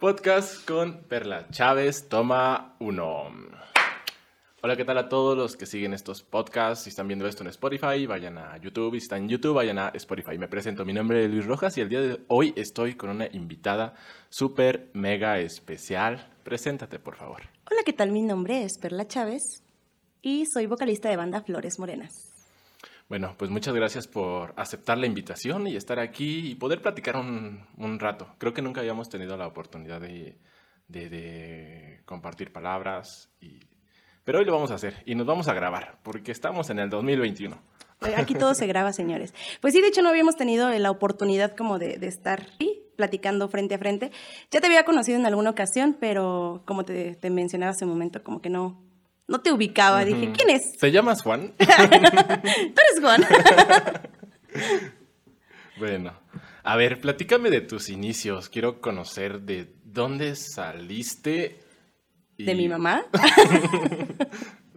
Podcast con Perla Chávez, toma uno. Hola, ¿qué tal a todos los que siguen estos podcasts? Si están viendo esto en Spotify, vayan a YouTube. Si están en YouTube, vayan a Spotify. Me presento, mi nombre es Luis Rojas y el día de hoy estoy con una invitada súper mega especial. Preséntate, por favor. Hola, ¿qué tal? Mi nombre es Perla Chávez y soy vocalista de banda Flores Morenas. Bueno, pues muchas gracias por aceptar la invitación y estar aquí y poder platicar un, rato. Creo que nunca habíamos tenido la oportunidad de, compartir palabras, y... pero hoy lo vamos a hacer y nos vamos a grabar porque estamos en el 2021. Aquí todo se graba, señores. Pues sí, de hecho no habíamos tenido la oportunidad como de, estar ahí platicando frente a frente. Ya te había conocido en alguna ocasión, pero como te, te mencionaba hace un momento, como que no, no te ubicaba. Dije, ¿quién es? ¿Te llamas Juan? ¿Tú eres Juan? bueno, a ver, platícame de tus inicios. Quiero conocer de dónde saliste. ¿De mi mamá?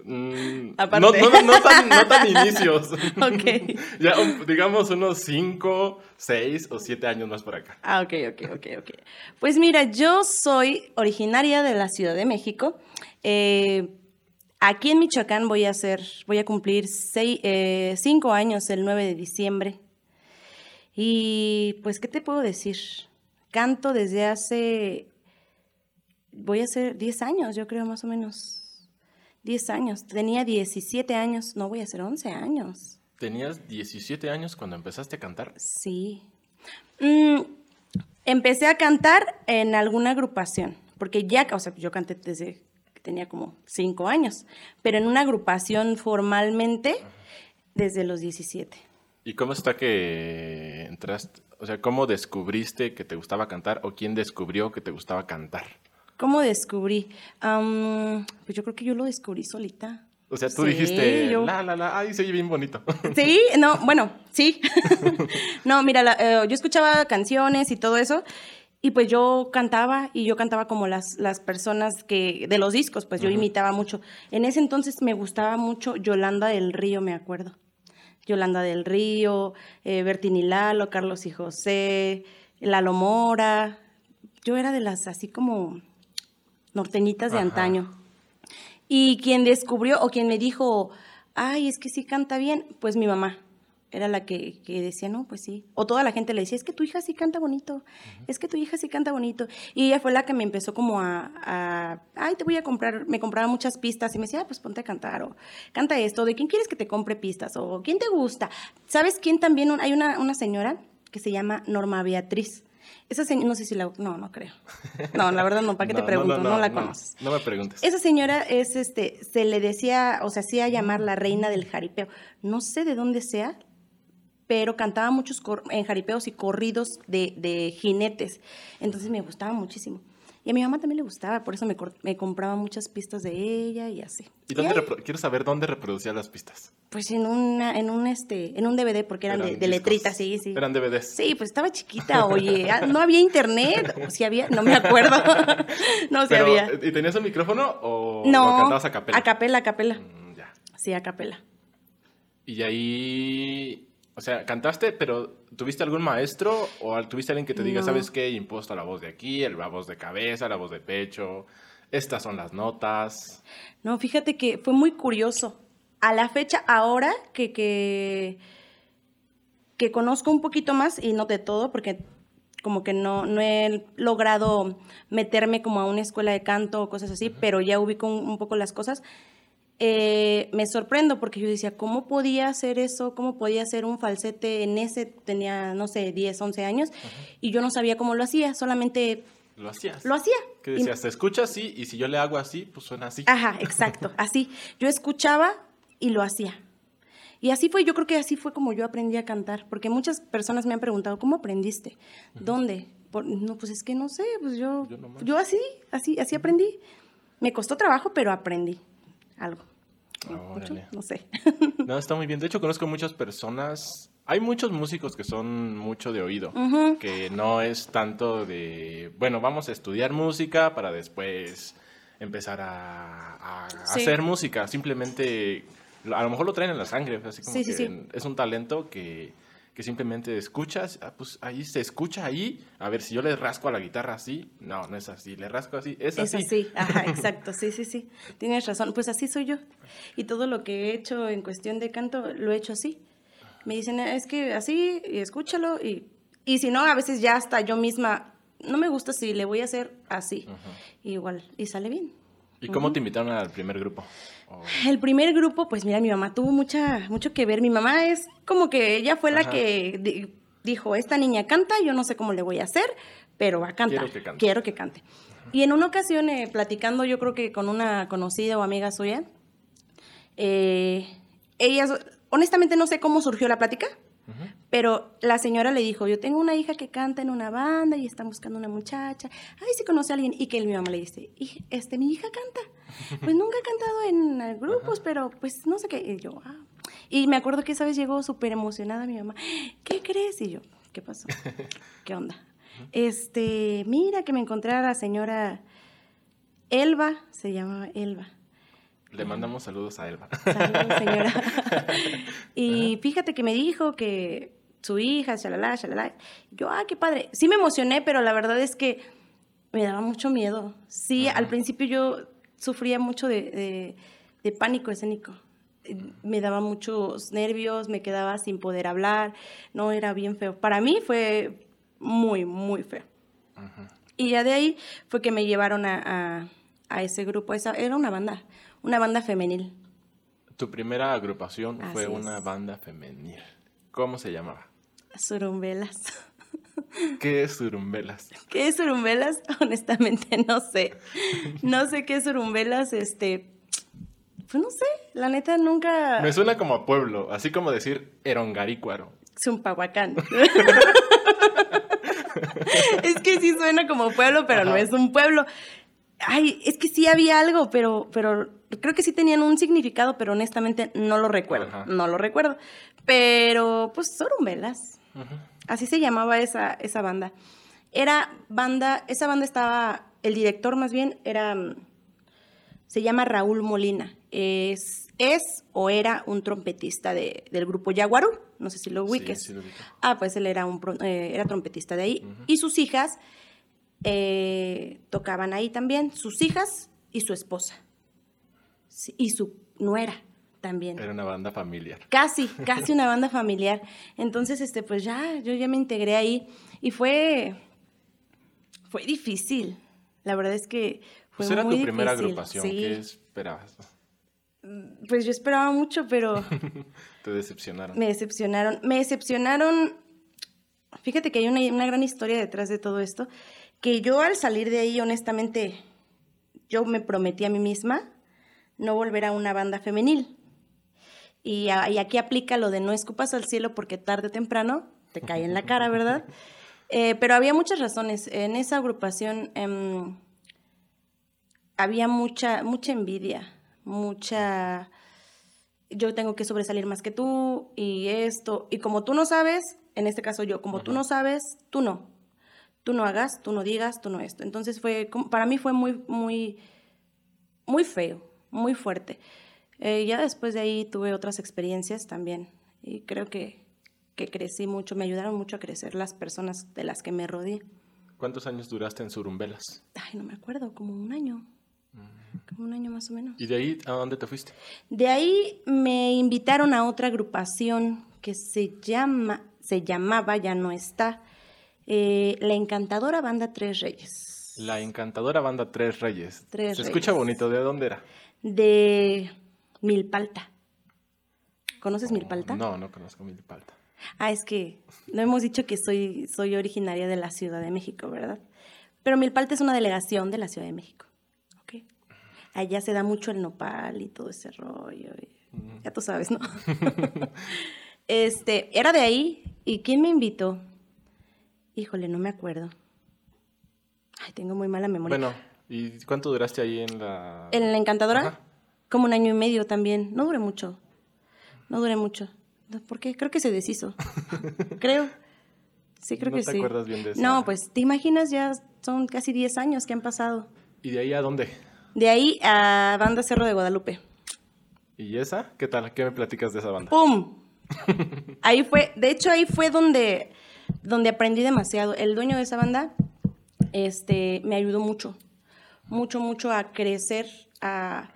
Mm, no, no, no, tan, no, tan, inicios. ok. ya, digamos unos cinco, seis o siete años más por acá. Ah, ok, ok, ok, ok. Pues mira, yo soy originaria de la Ciudad de México. Eh, Aquí en Michoacán voy a hacer, voy a cumplir eh, cinco años el 9 de diciembre. Y pues, ¿qué te puedo decir? Canto desde hace, voy a hacer 10 años, yo creo más o menos. 10 años. Tenía 17 años, no voy a hacer 11 años. ¿Tenías 17 años cuando empezaste a cantar? Sí. Mm, empecé a cantar en alguna agrupación, porque ya, o sea, yo canté desde tenía como cinco años, pero en una agrupación formalmente desde los 17. ¿Y cómo está que entraste? O sea, ¿cómo descubriste que te gustaba cantar o quién descubrió que te gustaba cantar? ¿Cómo descubrí? pues yo creo que yo lo descubrí solita. O sea, tú dijiste, la, la, la, ay, se oye bien bonito. Sí, no, bueno, sí. no, mira, eh, yo escuchaba canciones y todo eso, y pues yo cantaba y yo cantaba como las, las personas que de los discos, pues yo imitaba mucho. En ese entonces me gustaba mucho Yolanda del Río, me acuerdo. Yolanda del Río, eh, Bertini Lalo, Carlos y José, Lalo Mora. Yo era de las así como norteñitas de antaño. Y quien descubrió o quien me dijo, ay, es que sí canta bien, pues mi mamá era la que, decía, no, pues sí. O toda la gente le decía, es que tu hija sí canta bonito, es que tu hija sí canta bonito. Y ella fue la que me empezó como a, ay, te voy a comprar, me compraba muchas pistas y me decía, ah, pues ponte a cantar o canta esto, ¿de quién quieres que te compre pistas? O ¿quién te gusta? ¿Sabes quién también? Hay una, una señora que se llama Norma Beatriz. Esa señora, no sé si la... No, no creo. No, la verdad no, ¿para qué te pregunto? No, la conoces. No me preguntes. Esa señora es, este, se le decía, o sea, hacía llamar la reina del jaripeo. No sé de dónde sea, pero cantaba muchos en jaripeos y corridos de, jinetes. Entonces me gustaba muchísimo. Y a mi mamá también le gustaba, por eso me, me compraba muchas pistas de ella y así. ¿Y dónde quiero saber dónde reproducía las pistas? Pues en una, en un este, en un DVD, porque eran, de, letritas, sí, sí. Eran DVDs. Sí, pues estaba chiquita, oye, ah, no había internet, o si había, no me acuerdo. no, si había. ¿Y tenías un micrófono o no, cantabas a capela? A capela, a capela. Mm, ya. Sí, a capela. Y ahí o sea, cantaste, pero ¿tuviste algún maestro o tuviste alguien que te diga, sabes qué, impuesto la voz de aquí, la voz de cabeza, la voz de pecho, estas son las notas? No, fíjate que fue muy curioso. A la fecha, ahora que, que, que conozco un poquito más, y no de todo, porque como que no, no he logrado meterme como a una escuela de canto o cosas así, pero ya ubico un poco las cosas eh, me sorprendo porque yo decía, ¿cómo podía hacer eso? ¿Cómo podía hacer un falsete en ese? Tenía, no sé, 10, 11 años y yo no sabía cómo lo hacía, solamente... Lo hacías. Lo hacía. Que decías, se escucha así y si yo le hago así, pues suena así. Ajá, exacto, así. Yo escuchaba y lo hacía. Y así fue, yo creo que así fue como yo aprendí a cantar, porque muchas personas me han preguntado, ¿cómo aprendiste? ¿Dónde? no, pues es que no sé, pues yo, yo, yo así, así, así aprendí. Me costó trabajo, pero aprendí algo. No sé. No, está muy bien. De hecho, conozco muchas personas. Hay muchos músicos que son mucho de oído, que no es tanto de, bueno, vamos a estudiar música para después empezar a, hacer música. Simplemente, a lo mejor lo traen en la sangre, así como que es un talento que, que simplemente escuchas, ah, pues ahí se escucha ahí, a ver, si yo le rasco a la guitarra así, no, no es así, le rasco así, es así. Es así, ajá, exacto, sí, sí, sí, tienes razón, pues así soy yo. Y todo lo que he hecho en cuestión de canto, lo he hecho así. Me dicen, es que así, y escúchalo, y, y si no, a veces ya hasta yo misma, no me gusta si le voy a hacer así, igual, y sale bien. ¿Y cómo te invitaron al primer grupo? El primer grupo, pues mira, mi mamá tuvo mucha, mucho que ver. Mi mamá es como que ella fue la que di- dijo, esta niña canta, yo no sé cómo le voy a hacer, pero va a cantar. Quiero que cante. Quiero que cante. Y en una ocasión, eh, platicando yo creo que con una conocida o amiga suya, eh, ella, honestamente no sé cómo surgió la plática. Pero la señora le dijo, yo tengo una hija que canta en una banda y están buscando una muchacha. Ay, si conoce a alguien. Y que mi mamá le dice, "Hij- este, mi hija canta. Pues nunca ha cantado en grupos, pero pues no sé qué. Y yo, ah. Y me acuerdo que esa vez llegó súper emocionada mi mamá. ¿Qué crees? Y yo, ¿qué pasó? ¿Qué onda? Este, mira que me encontré a la señora Elba, se llamaba Elba. Le mandamos saludos a Elba. Saludos, señora. y fíjate que me dijo que su hija, shalala, shalala. Yo, ah, qué padre. Sí me emocioné, pero la verdad es que me daba mucho miedo. Sí, al principio yo sufría mucho de, de- de pánico escénico. Me daba muchos nervios, me quedaba sin poder hablar. No, era bien feo. Para mí fue muy, muy feo. Y ya de ahí fue que me llevaron a, a- a ese grupo. Esa, era una banda, una banda femenil. Tu primera agrupación fue una es. banda femenil. ¿Cómo se llamaba? Surumbelas. ¿Qué es Surumbelas? ¿Qué es surumbelas? Honestamente no sé. No sé qué es surumbelas, este... Pues no sé, la neta nunca... Me suena como a pueblo, así como decir Erongarícuaro. Zumpahuacán. es que sí suena como pueblo, pero no es un pueblo. Ay, es que sí había algo, pero, pero creo que sí tenían un significado, pero honestamente no lo recuerdo. Ajá. No lo recuerdo. Pero, pues, Así se llamaba esa, esa banda. Era banda, esa banda estaba, el director más bien era, se llama Raúl Molina. Es, es o era un trompetista de- del grupo Yaguarú. No sé si lo ubiques. sí lo ubico. Ah, pues él era, un, eh, era trompetista de ahí. Y sus hijas eh, tocaban ahí también. Sus hijas y su esposa. Sí, y su nuera también. Era una banda familiar. Casi, casi una banda familiar. Entonces, este, pues ya, yo ya me integré ahí y fue, fue difícil. La verdad es que fue Pues era muy tu primera agrupación. Sí. ¿Qué esperabas? Pues yo esperaba mucho, pero Te decepcionaron. me decepcionaron. Me decepcionaron. Fíjate que hay una, una gran historia detrás de todo esto. Que yo al salir de ahí, honestamente, yo me prometí a mí misma no volver a una banda femenil. Y, aquí aplica lo de no escupas al cielo porque tarde o temprano te cae en la cara, ¿verdad? Eh, pero había muchas razones. En esa agrupación em, había mucha, mucha envidia, mucha yo tengo que sobresalir más que tú y esto. Y como tú no sabes, en este caso yo, como tú no sabes, tú no. Tú no hagas, tú no digas, tú no esto. Entonces fue, para mí fue muy, muy, muy feo, muy fuerte. Eh, ya después de ahí tuve otras experiencias también y creo que, que crecí mucho, me ayudaron mucho a crecer las personas de las que me rodeé. ¿Cuántos años duraste en Surumbelas? Ay, no me acuerdo, como un año, como un año más o menos. ¿Y de ahí a dónde te fuiste? De ahí me invitaron a otra agrupación que se llama, se llamaba, ya no está, eh, La Encantadora Banda Tres Reyes. La encantadora banda Tres Reyes. Tres Se escucha bonito. ¿De dónde era? De Milpalta. ¿Conoces Milpalta? No, no conozco Milpalta. Ah, es que no hemos dicho que soy, soy originaria de la Ciudad de México, ¿verdad? Pero Milpalta es una delegación de la Ciudad de México. ¿ok? Allá se da mucho el nopal y todo ese rollo. y- Ya tú sabes, ¿no? este, era de ahí. ¿Y quién me invitó? Híjole, no me acuerdo. Ay, tengo muy mala memoria. Bueno, ¿y cuánto duraste ahí en la...? ¿En la encantadora? Ajá. Como un año y medio también. No duré mucho. No duré mucho. No, ¿Por qué? Creo que se deshizo. creo. Sí, creo ¿No que te sí. acuerdas bien de esa? No, pues te imaginas, ya son casi 10 años que han pasado. ¿Y de ahí a dónde? De ahí a Banda Cerro de Guadalupe. ¿Y esa? ¿Qué tal? ¿Qué me platicas de esa banda? ¡Pum! ahí fue, de hecho ahí fue donde, donde aprendí demasiado. El dueño de esa banda este, me ayudó mucho, mucho, mucho a crecer a,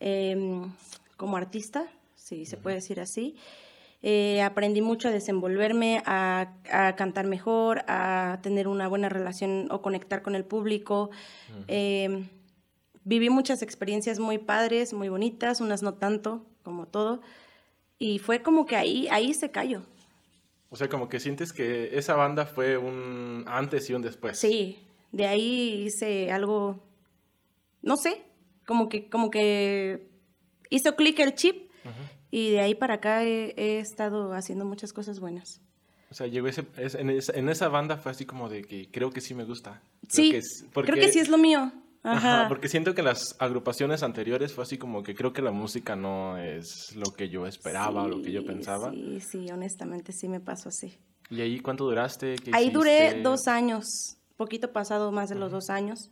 em, como artista, si se puede decir así. Eh, aprendí mucho a desenvolverme, a, a, cantar mejor, a tener una buena relación o conectar con el público. Em, viví muchas experiencias muy padres, muy bonitas, unas no tanto, como todo. Y fue como que ahí, ahí se cayó. O sea, como que sientes que esa banda fue un antes y un después. Sí, de ahí hice algo, no sé, como que, como que hizo clic el chip y de ahí para acá he, estado haciendo muchas cosas buenas. O sea, llegó ese, en, esa, en, esa, banda fue así como de que creo que sí me gusta. sí, creo que sí es lo mío. Ajá. porque siento que las agrupaciones anteriores fue así como que creo que la música no es lo que yo esperaba o lo que yo pensaba. Sí, sí, honestamente sí me pasó así. ¿Y ahí cuánto duraste? ahí duré dos años, poquito pasado más de los dos años.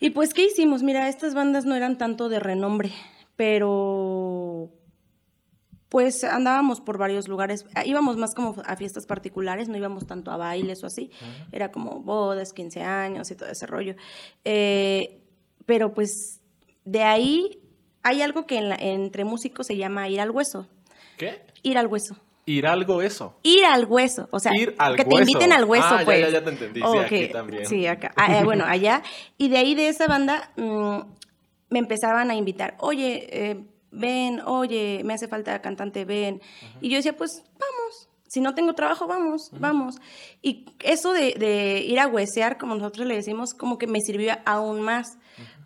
Y pues, ¿qué hicimos? Mira, estas bandas no eran tanto de renombre, pero pues andábamos por varios lugares, ah, íbamos más como a fiestas particulares, no íbamos tanto a bailes o así, era como bodas, 15 años y todo ese rollo. Eh, pero pues de ahí hay algo que entre músicos se llama ir al hueso. ¿Qué? Ir al hueso. Ir algo eso. Ir al hueso, o sea, que te inviten al hueso, ah, pues. Ya, ya, te entendí, sí, aquí también. Sí, acá. Ah, eh, bueno, allá. Y de ahí de esa banda mm, me empezaban a invitar, oye, eh, ven, oye, me hace falta cantante, ven. Y yo decía, pues vamos, si no tengo trabajo, vamos, vamos. Y eso de, ir a huesear, como nosotros le decimos, como que me sirvió aún más,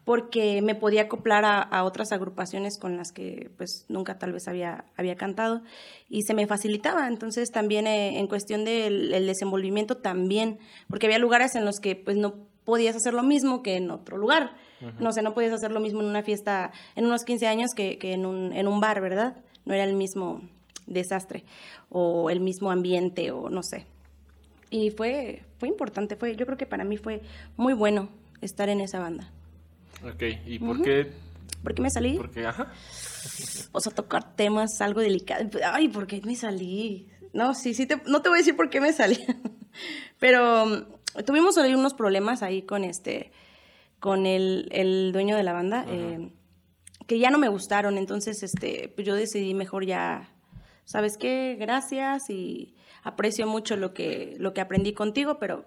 porque me podía acoplar a, otras agrupaciones con las que pues nunca tal vez había, había cantado y se me facilitaba. Entonces también eh, en cuestión del desenvolvimiento también, porque había lugares en los que pues no podías hacer lo mismo que en otro lugar. No sé, no podías hacer lo mismo en una fiesta, en unos 15 años que, en, un, en un bar, ¿verdad? No era el mismo desastre o el mismo ambiente o no sé. Y fue, fue importante, fue, yo creo que para mí fue muy bueno estar en esa banda. Ok, ¿y por qué? ¿Por qué me salí? Porque, ajá. O sea, tocar temas algo delicados. Ay, ¿por qué me salí? No, sí, sí, no te voy a decir por qué me salí. Pero mm, tuvimos ahí unos problemas ahí con este, con el, dueño de la banda, eh, que ya no me gustaron, entonces este, pues yo decidí mejor ya, ¿sabes qué? Gracias y aprecio mucho lo que, lo que aprendí contigo, pero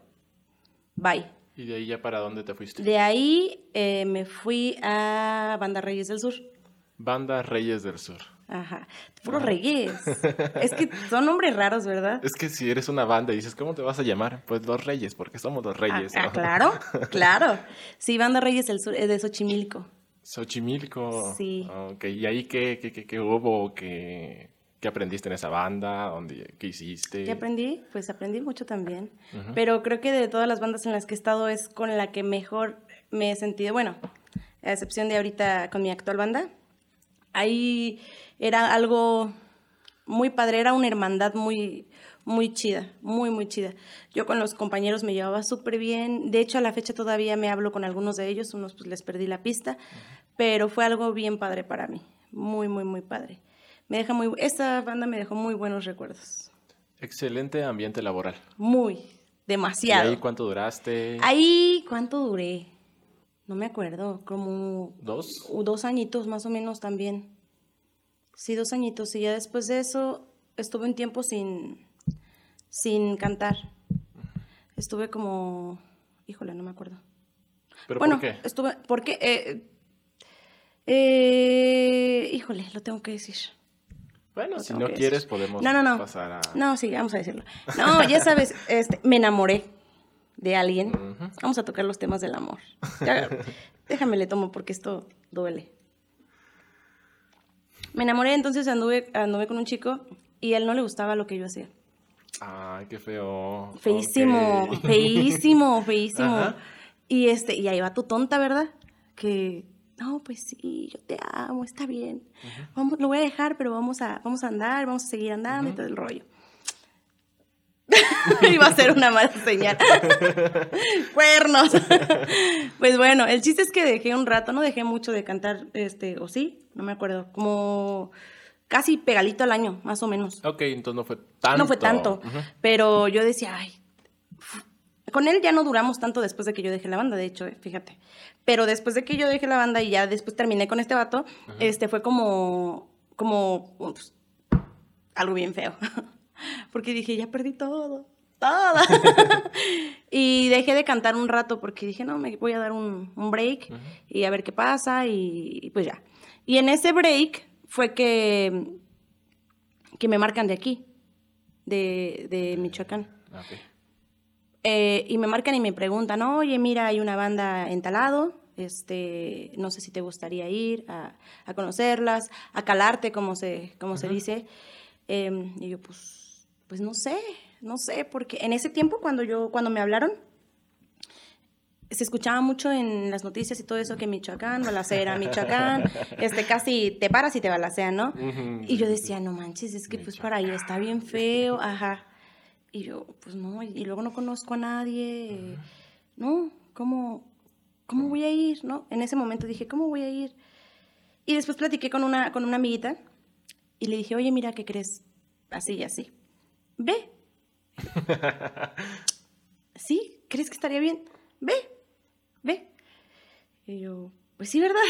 bye. ¿Y de ahí ya para dónde te fuiste? De ahí eh, me fui a Banda Reyes del Sur. Banda Reyes del Sur. Ajá. Puro Reyes. es que son nombres raros, ¿verdad? Es que si eres una banda y dices, ¿cómo te vas a llamar? Pues los Reyes, porque somos los Reyes. Ah, claro, claro. Sí, Banda Reyes del Sur, es de Xochimilco. Xochimilco. Sí. Ok, ¿y ahí qué, qué, qué, hubo? ¿Qué, ¿Qué, aprendiste en esa banda? ¿Qué hiciste? ¿Qué aprendí? Pues aprendí mucho también. Pero creo que de todas las bandas en las que he estado es con la que mejor me he sentido. Bueno, a excepción de ahorita con mi actual banda. Ahí era algo muy padre, era una hermandad muy, muy chida, muy, muy chida. Yo con los compañeros me llevaba súper bien, de hecho a la fecha todavía me hablo con algunos de ellos, unos pues les perdí la pista, pero fue algo bien padre para mí, muy, muy, muy padre. Me deja muy, esta banda me dejó muy buenos recuerdos. Excelente ambiente laboral. Muy, demasiado. ¿Y ahí cuánto duraste? Ahí, ¿cuánto duré? No me acuerdo, como... ¿Dos? Dos añitos más o menos también. Sí, dos añitos. Y ya después de eso estuve un tiempo sin, sin cantar. Estuve como, híjole, no me acuerdo. ¿Pero bueno, por qué? Estuve, porque, eh, eh, híjole, lo tengo que decir. Bueno, si no quieres podemos no, no, no. pasar a... No, sí, vamos a decirlo. No, ya sabes, este, me enamoré de alguien. Vamos a tocar los temas del amor. déjame le tomo porque esto duele. Me enamoré, entonces anduve, anduve con un chico y a él no le gustaba lo que yo hacía. Ay, qué feo. Feísimo, feísimo, feísimo. Y este, y ahí va tu tonta, ¿verdad? Que, no, pues sí, yo te amo, está bien. Vamos, lo voy a dejar, pero vamos a, vamos a andar, vamos a seguir andando y todo el rollo. Iba a ser una mala señal. Cuernos. pues bueno, el chiste es que dejé un rato, no dejé mucho de cantar, este, o sí, no me acuerdo, como casi pegadito al año, más o menos. Ok, entonces no fue tanto. No fue tanto, pero yo decía, ay, con él ya no duramos tanto después de que yo dejé la banda, de hecho, eh, fíjate. Pero después de que yo dejé la banda y ya después terminé con este vato, este fue como, como pues, algo bien feo. porque dije, ya perdí todo, todo. y dejé de cantar un rato porque dije, no, me voy a dar un, break y a ver qué pasa y, pues ya. Y en ese break fue que, que me marcan de aquí, de, de Michoacán. Okay. Eh, y me marcan y me preguntan, oye, mira, hay una banda en Talado, este, no sé si te gustaría ir a, conocerlas, a calarte, como se, como se dice. Em, y yo, pues, pues no sé, no sé, porque en ese tiempo cuando yo, cuando me hablaron, se escuchaba mucho en las noticias y todo eso que Michoacán, balacera, Michoacán, este, casi te paras y te balacean, ¿no? y yo decía, no manches, es que pues para ahí está bien feo, ajá. Y yo, pues no, y luego no conozco a nadie, no, ¿cómo, ¿cómo voy a ir? ¿No? En ese momento dije, ¿cómo voy a ir? Y después platiqué con una, con una amiguita y le dije, oye, mira, ¿qué crees? Así y así. Ve. ¿Sí? ¿Crees que estaría bien? Ve, ve. Y yo, pues sí, ¿verdad?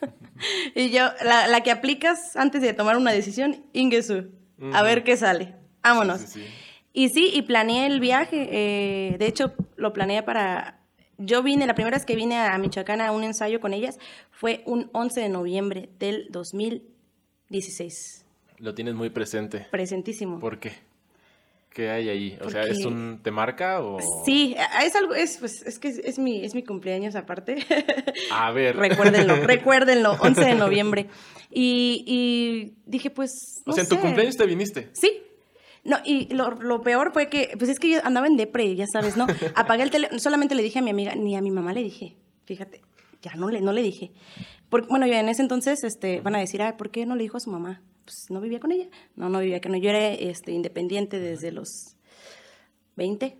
y yo, la, que aplicas antes de tomar una decisión, Ingesu. A ver qué sale. Vámonos. sí, sí. Y sí, y planeé el viaje. Eh, de hecho, lo planeé para... Yo vine, la primera vez que vine a Michoacán a un ensayo con ellas fue un 11 de noviembre del 2016. Lo tienes muy presente. Presentísimo. ¿Por qué? ¿Qué hay ahí? O sea, ¿es un te marca o...? Sí, es algo, es, pues, es que es, mi, es mi cumpleaños aparte. A ver. recuérdenlo, recuérdenlo, 11 de noviembre. Y, y dije, pues, O sea, en tu cumpleaños te viniste. Sí, no, y lo, peor fue que, pues es que yo andaba en depre, ya sabes, ¿no? Apagué el teléfono, solamente le dije a mi amiga, ni a mi mamá le dije, fíjate, ya no le, no le dije. Porque, bueno, yo en ese entonces este, van a decir, ah, ¿por qué no le dijo a su mamá? Pues no vivía con ella. No, no vivía con ella. Yo era este, independiente desde los 20.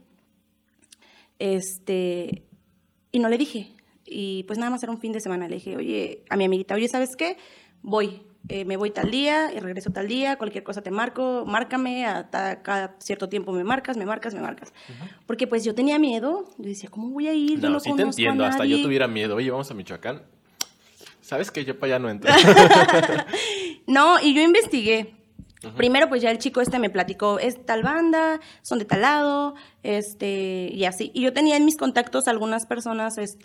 Este, y no le dije. Y pues nada más era un fin de semana. Le dije, oye, a mi amiguita, oye, ¿sabes qué? Voy, eh, me voy tal día y regreso tal día, cualquier cosa te marco, márcame, a cada cierto tiempo me marcas, me marcas, me marcas. Porque pues yo tenía miedo, yo decía, ¿cómo voy a ir? No, yo no sí te entiendo, hasta yo tuviera miedo, oye, vamos a Michoacán. ¿Sabes que yo para allá no entro? no, y yo investigué. Primero, pues ya el chico este me platicó, es tal banda, son de tal lado, este, y así. Y yo tenía en mis contactos algunas personas, este,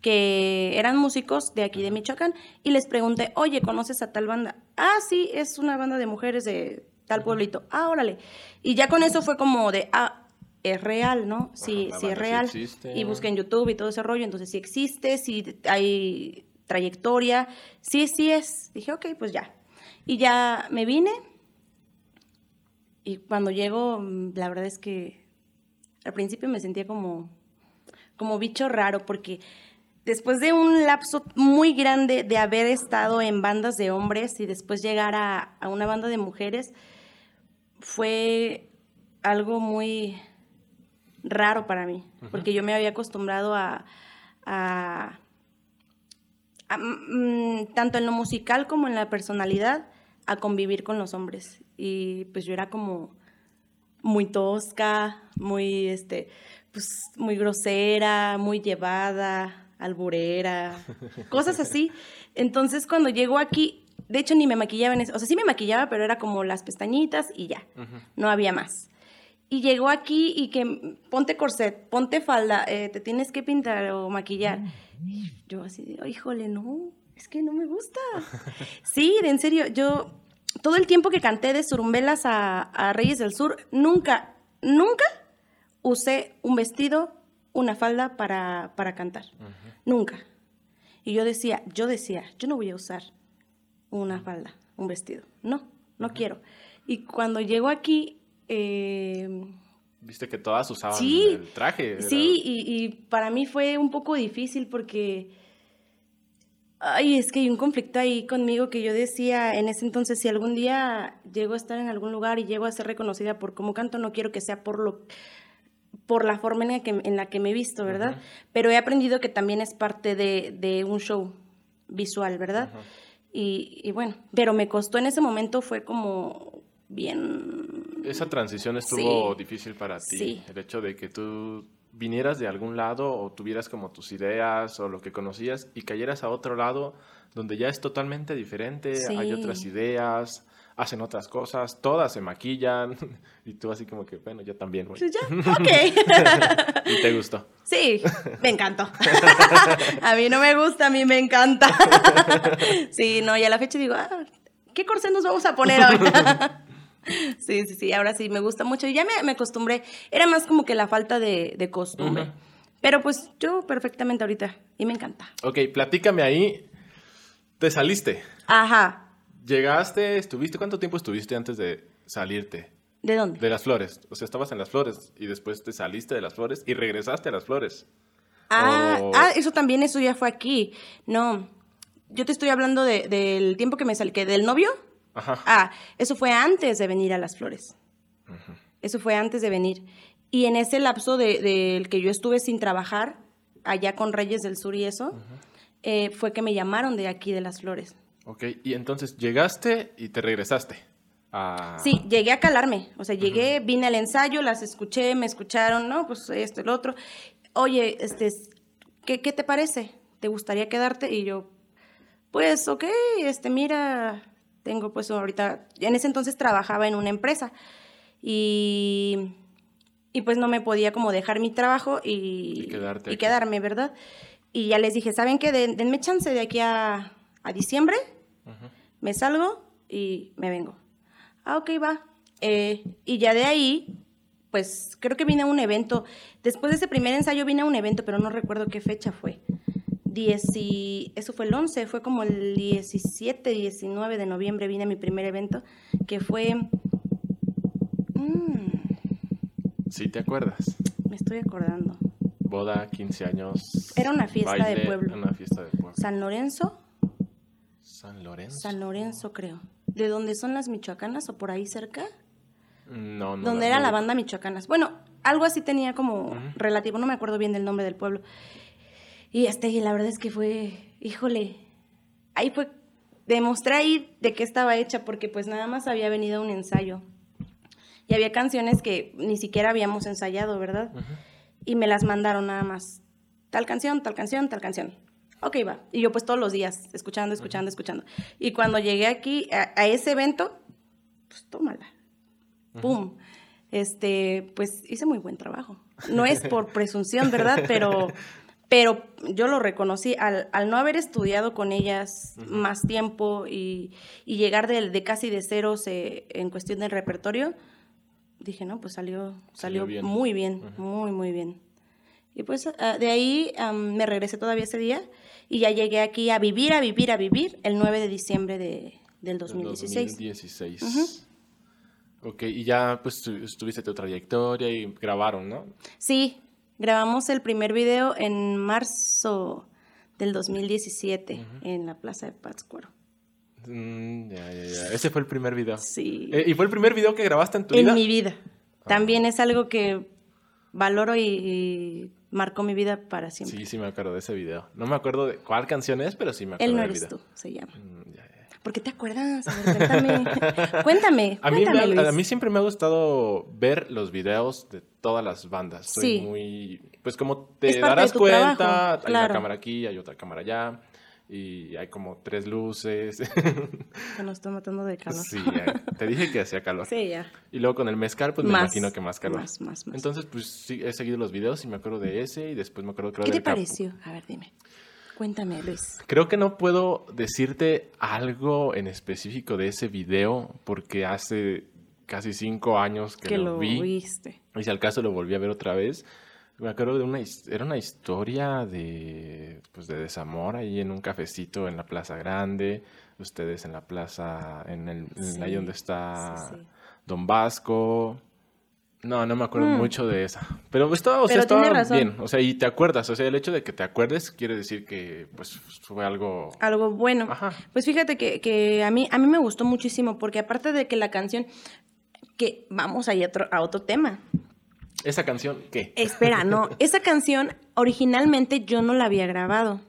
que eran músicos de aquí de Michoacán y les pregunté, oye, ¿conoces a tal banda? Ah, sí, es una banda de mujeres de tal pueblito. Ah, órale. Y ya con eso fue como de, ah, es real, ¿no? Sí, sí es real. y busqué en YouTube y todo ese rollo, entonces sí existe, sí hay trayectoria, sí, sí es. Dije, ok, pues ya. Y ya me vine y cuando llego, mm, la verdad es que al principio me sentía como, como bicho raro porque después de un lapso muy grande de haber estado en bandas de hombres y después llegar a, una banda de mujeres, fue algo muy raro para mí, porque yo me había acostumbrado a, mm, tanto en lo musical como en la personalidad, a convivir con los hombres. Y pues yo era como muy tosca, muy, este, pues, muy grosera, muy llevada, alburera, cosas así. Entonces, cuando llegó aquí, de hecho ni me maquillaba en eso, o sea, sí me maquillaba, pero era como las pestañitas y ya, no había más. Y llegó aquí y que ponte corset, ponte falda, eh, te tienes que pintar o maquillar. yo así de, híjole, no, es que no me gusta. sí, en serio, yo todo el tiempo que canté de surumbelas a, a Reyes del Sur, nunca, nunca usé un vestido, una falda para, para cantar. Nunca. Y yo decía, yo decía, yo no voy a usar una falda, un vestido. No, no quiero. Y cuando llego aquí... Eh, Viste que todas usaban el traje. Sí, y, y, para mí fue un poco difícil porque... Ay, es que hay un conflicto ahí conmigo que yo decía en ese entonces, si algún día llego a estar en algún lugar y llego a ser reconocida por cómo canto, no quiero que sea por lo por la forma en la que, en la que me he visto, ¿verdad? Pero he aprendido que también es parte de, un show visual, ¿verdad? Y, y bueno, pero me costó en ese momento, fue como bien... Esa transición estuvo Sí. difícil para ti. Sí. El hecho de que tú vinieras de algún lado o tuvieras como tus ideas o lo que conocías y cayeras a otro lado donde ya es totalmente diferente, hay otras ideas, hacen otras cosas, todas se maquillan y tú así como que, bueno, yo también, güey. Pues ya, ok. Y te gustó. Sí, me encantó. a mí no me gusta, a mí me encanta. sí, no, y a la fecha digo, ah, ¿qué corsé nos vamos a poner hoy? sí, sí, sí, ahora sí me gusta mucho. Y ya me, me acostumbré. Era más como que la falta de, de costumbre. Pero pues yo perfectamente ahorita. Y me encanta. Ok, platícame ahí. Te saliste. Ajá. Llegaste, estuviste, ¿cuánto tiempo estuviste antes de salirte? ¿De dónde? De las flores. O sea, estabas en las flores y después te saliste de las flores y regresaste a las flores. Ah, ah, eso también, eso ya fue aquí. No, yo te estoy hablando de- del tiempo que me salí, del novio. Ajá. Ah, eso fue antes de venir a las flores. Eso fue antes de venir. Y en ese lapso de- del que yo estuve sin trabajar, allá con Reyes del Sur y eso, eh, fue que me llamaron de aquí de las flores. Ok, y entonces llegaste y te regresaste. a- Sí, llegué a calarme. O sea, llegué, vine al ensayo, las escuché, me escucharon, ¿no? Pues esto, el otro. Oye, este, ¿qué, qué te parece? ¿Te gustaría quedarte? Y yo, pues, ok, este, mira, tengo pues ahorita, en ese entonces trabajaba en una empresa y, y pues no me podía como dejar mi trabajo y, quedarme, ¿verdad? Y ya les dije, ¿saben qué? Den- denme chance de aquí a, a diciembre, me salgo y me vengo. Ah, ok, va. Eh, y ya de ahí, pues creo que vine a un evento. Después de ese primer ensayo vine a un evento, pero no recuerdo qué fecha fue. Dieci- eso fue el 11, fue como el 17, 19 de noviembre vine a mi primer evento, que fue... mm, Sí, ¿te acuerdas? me estoy acordando. Boda, 15 años. Era una fiesta de pueblo. Una fiesta de pueblo. San Lorenzo, San Lorenzo. San Lorenzo creo. ¿De dónde son las michoacanas o por ahí cerca? No, no. donde era no la banda Michoacanas. Bueno, algo así tenía como relativo, no me acuerdo bien del nombre del pueblo. Y este, y la verdad es que fue, híjole, ahí fue, demostré ahí de qué estaba hecha, porque pues nada más había venido un ensayo. Y había canciones que ni siquiera habíamos ensayado, ¿verdad? Y me las mandaron nada más. Tal canción, tal canción, tal canción. Ok, va. Y yo pues todos los días, escuchando, escuchando, escuchando. Y cuando llegué aquí a, a ese evento, pues tómala. ¡Pum! Este, pues hice muy buen trabajo. No es por presunción, ¿verdad? Pero, pero yo lo reconocí. Al, al no haber estudiado con ellas más tiempo y, y llegar de, de casi de ceros eh, en cuestión del repertorio, dije, no, pues salió, Salió salió, bien. muy bien, muy, muy bien. Y pues ah, de ahí am, me regresé todavía ese día y ya llegué aquí a vivir, a vivir, a vivir el 9 de diciembre de, del 2016. 2016. Ok, y ya pues tu- tuviste tu trayectoria y grabaron, ¿no? Sí, grabamos el primer video en marzo del 2017 en la Plaza de Pátzcuaro. Mm, ya, ya, ya. Ese fue el primer video. Sí. Eh, ¿Y fue el primer video que grabaste en tu en vida? mi vida. También es algo que valoro y, y marcó mi vida para siempre. Sí, sí me acuerdo de ese video. No me acuerdo de cuál canción es, pero sí me acuerdo Él no del eres video. tú, se llama. Mm, ya, ya. ¿Por qué te acuerdas? A ver, cuéntame. cuéntame, A mí, me cuéntame, a mí siempre me ha gustado ver los videos de todas las bandas. Soy Sí. muy... Pues como te darás cuenta, trabajo, hay una cámara aquí, hay otra cámara allá, y hay como tres luces. Que nos está matando de calor. sí, te dije que hacía calor. Sí, ya. Y luego con el mezcal, pues me Más, imagino que más calor. más, más, más. Entonces, pues sí, he seguido los videos y me acuerdo de ese y después me acuerdo creo ¿Qué te Capu- pareció? A ver, dime. Cuéntame, Luis. Creo que no puedo decirte algo en específico de ese video porque hace casi cinco años que, Que lo, lo vi viste. y si al caso lo volví a ver otra vez. Me acuerdo de una, era una historia de, pues de desamor ahí en un cafecito en la Plaza Grande, ustedes en la plaza, en el, en ahí donde está sí, sí. Don Vasco. No, no me acuerdo mucho de esa. Pero estaba, o sea, Mm. Pero estaba razón. bien. O sea, y te acuerdas. O sea, el hecho de que te acuerdes quiere decir que pues fue algo... Algo bueno. Ajá. Pues fíjate que, que a, mí, a mí me gustó muchísimo porque aparte de que la canción, que vamos ahí a otro, a otro tema. ¿Esa canción qué? Espera, no, esa canción originalmente yo no la había grabado.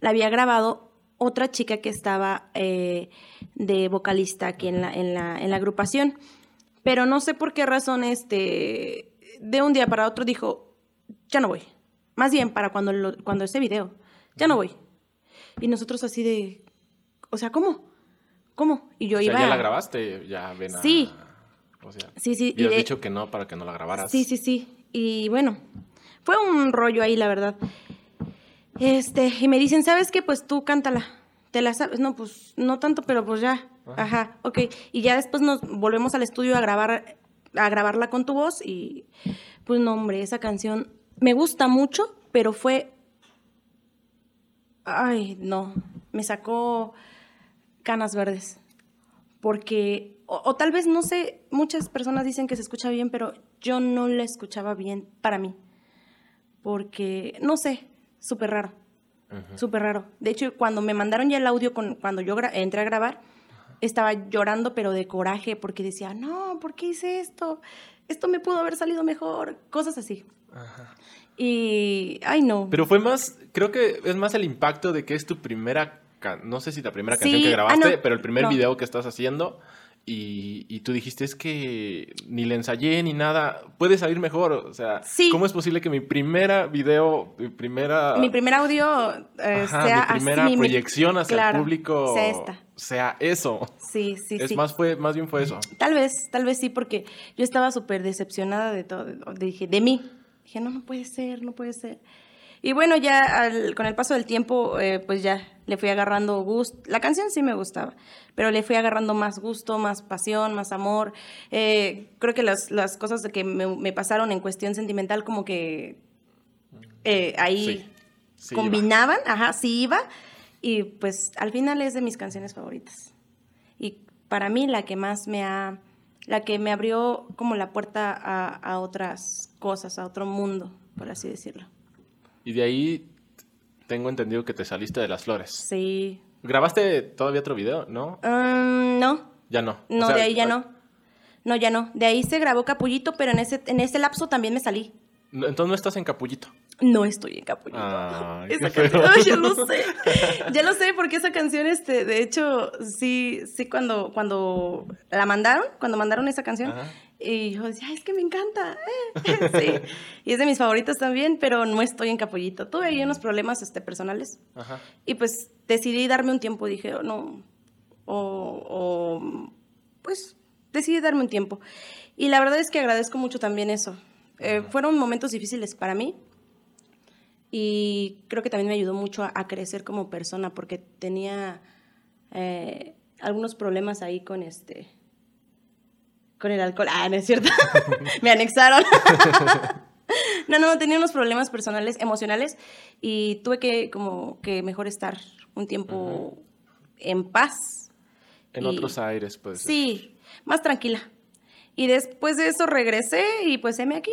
La había grabado otra chica que estaba eh, de vocalista aquí en la, en, la, en la agrupación. Pero no sé por qué razón, este, de un día para otro dijo, ya no voy. Más bien para cuando, lo, cuando ese video, ya no voy. Y nosotros así de, o sea, ¿cómo? ¿Cómo? Y yo O sea, iba... ya la grabaste, ya ven a... Sí. O sea, Sí, sí. y has de- dicho que no para que no la grabaras. Sí, sí, sí. Y bueno, fue un rollo ahí, la verdad. Este, y me dicen, ¿sabes qué? Pues tú cántala. ¿Te la sabes? No, pues no tanto, pero pues ya. Ajá, ok. Y ya después nos volvemos al estudio a grabar, a grabarla con tu voz y pues no, hombre, esa canción me gusta mucho, pero fue... Ay, no, me sacó canas verdes. Porque, o, o tal vez, no sé, muchas personas dicen que se escucha bien, pero yo no la escuchaba bien para mí. Porque, no sé, súper raro. Súper raro. De hecho, cuando me mandaron ya el audio, con, cuando yo entré a grabar, estaba llorando, pero de coraje, porque decía, no, ¿por qué hice esto? Esto me pudo haber salido mejor. Cosas así. Y, ay, no. Pero fue más, creo que es más el impacto de que es tu primera, no sé si la primera Sí, canción que ah, grabaste, no, pero el primer no. video que estás haciendo y, y tú dijiste es que ni le ensayé ni nada, puede salir mejor, o sea, Sí. ¿cómo es posible que mi primera video, mi primera... mi primer audio eh, Ajá, sea mi primera así, mi- mi- proyección hacia claro, el público sea esta. sea eso? Sí, sí, es sí. más fue más bien fue eso. Tal vez, tal vez sí, porque yo estaba súper decepcionada de todo, dije, de mí. Dije, no, no puede ser, no puede ser. Y bueno, ya al- con el paso del tiempo, eh, pues ya le fui agarrando gusto. La canción sí me gustaba, pero le fui agarrando más gusto, más pasión, más amor. Eh, creo que las, las cosas que me, me pasaron en cuestión sentimental como que eh, ahí Sí, sí, combinaban, ajá, sí iba. Y pues al final es de mis canciones favoritas. Y para mí la que más me ha, la que me abrió como la puerta a, a otras cosas, a otro mundo, por así decirlo. Y de ahí tengo entendido que te saliste de las flores. Sí. ¿Grabaste todavía otro video? ¿No? Mm, no, Ya no. O no, sea, de ahí ya no. No, ya no. De ahí se grabó Capullito, pero en ese, en ese lapso también me salí. Entonces no estás en Capullito. No estoy en Capullito. Ay, Esa canción, Ay, ya lo sé. Ya lo sé, porque esa canción, este, de hecho, sí, sí, cuando, cuando la mandaron, cuando mandaron esa canción, Ajá. y yo decía, "Ay, es que me encanta. eh". Sí. Y es de mis favoritos también, pero no estoy en Capullito. Tuve ahí unos problemas este, personales. Ajá. Y pues decidí darme un tiempo, dije, "Oh, no, o, o, pues decidí darme un tiempo. Y la verdad es que agradezco mucho también eso. Eh, fueron momentos difíciles para mí y creo que también me ayudó mucho a, a crecer como persona porque tenía eh, algunos problemas ahí con este... Con el alcohol. Ah, no es cierto. me anexaron. No, no, tenía unos problemas personales, emocionales, y tuve que como que mejor estar un tiempo en paz. En Y- otros aires, pues. Sí, más tranquila. Y después de eso regresé y pues heme aquí.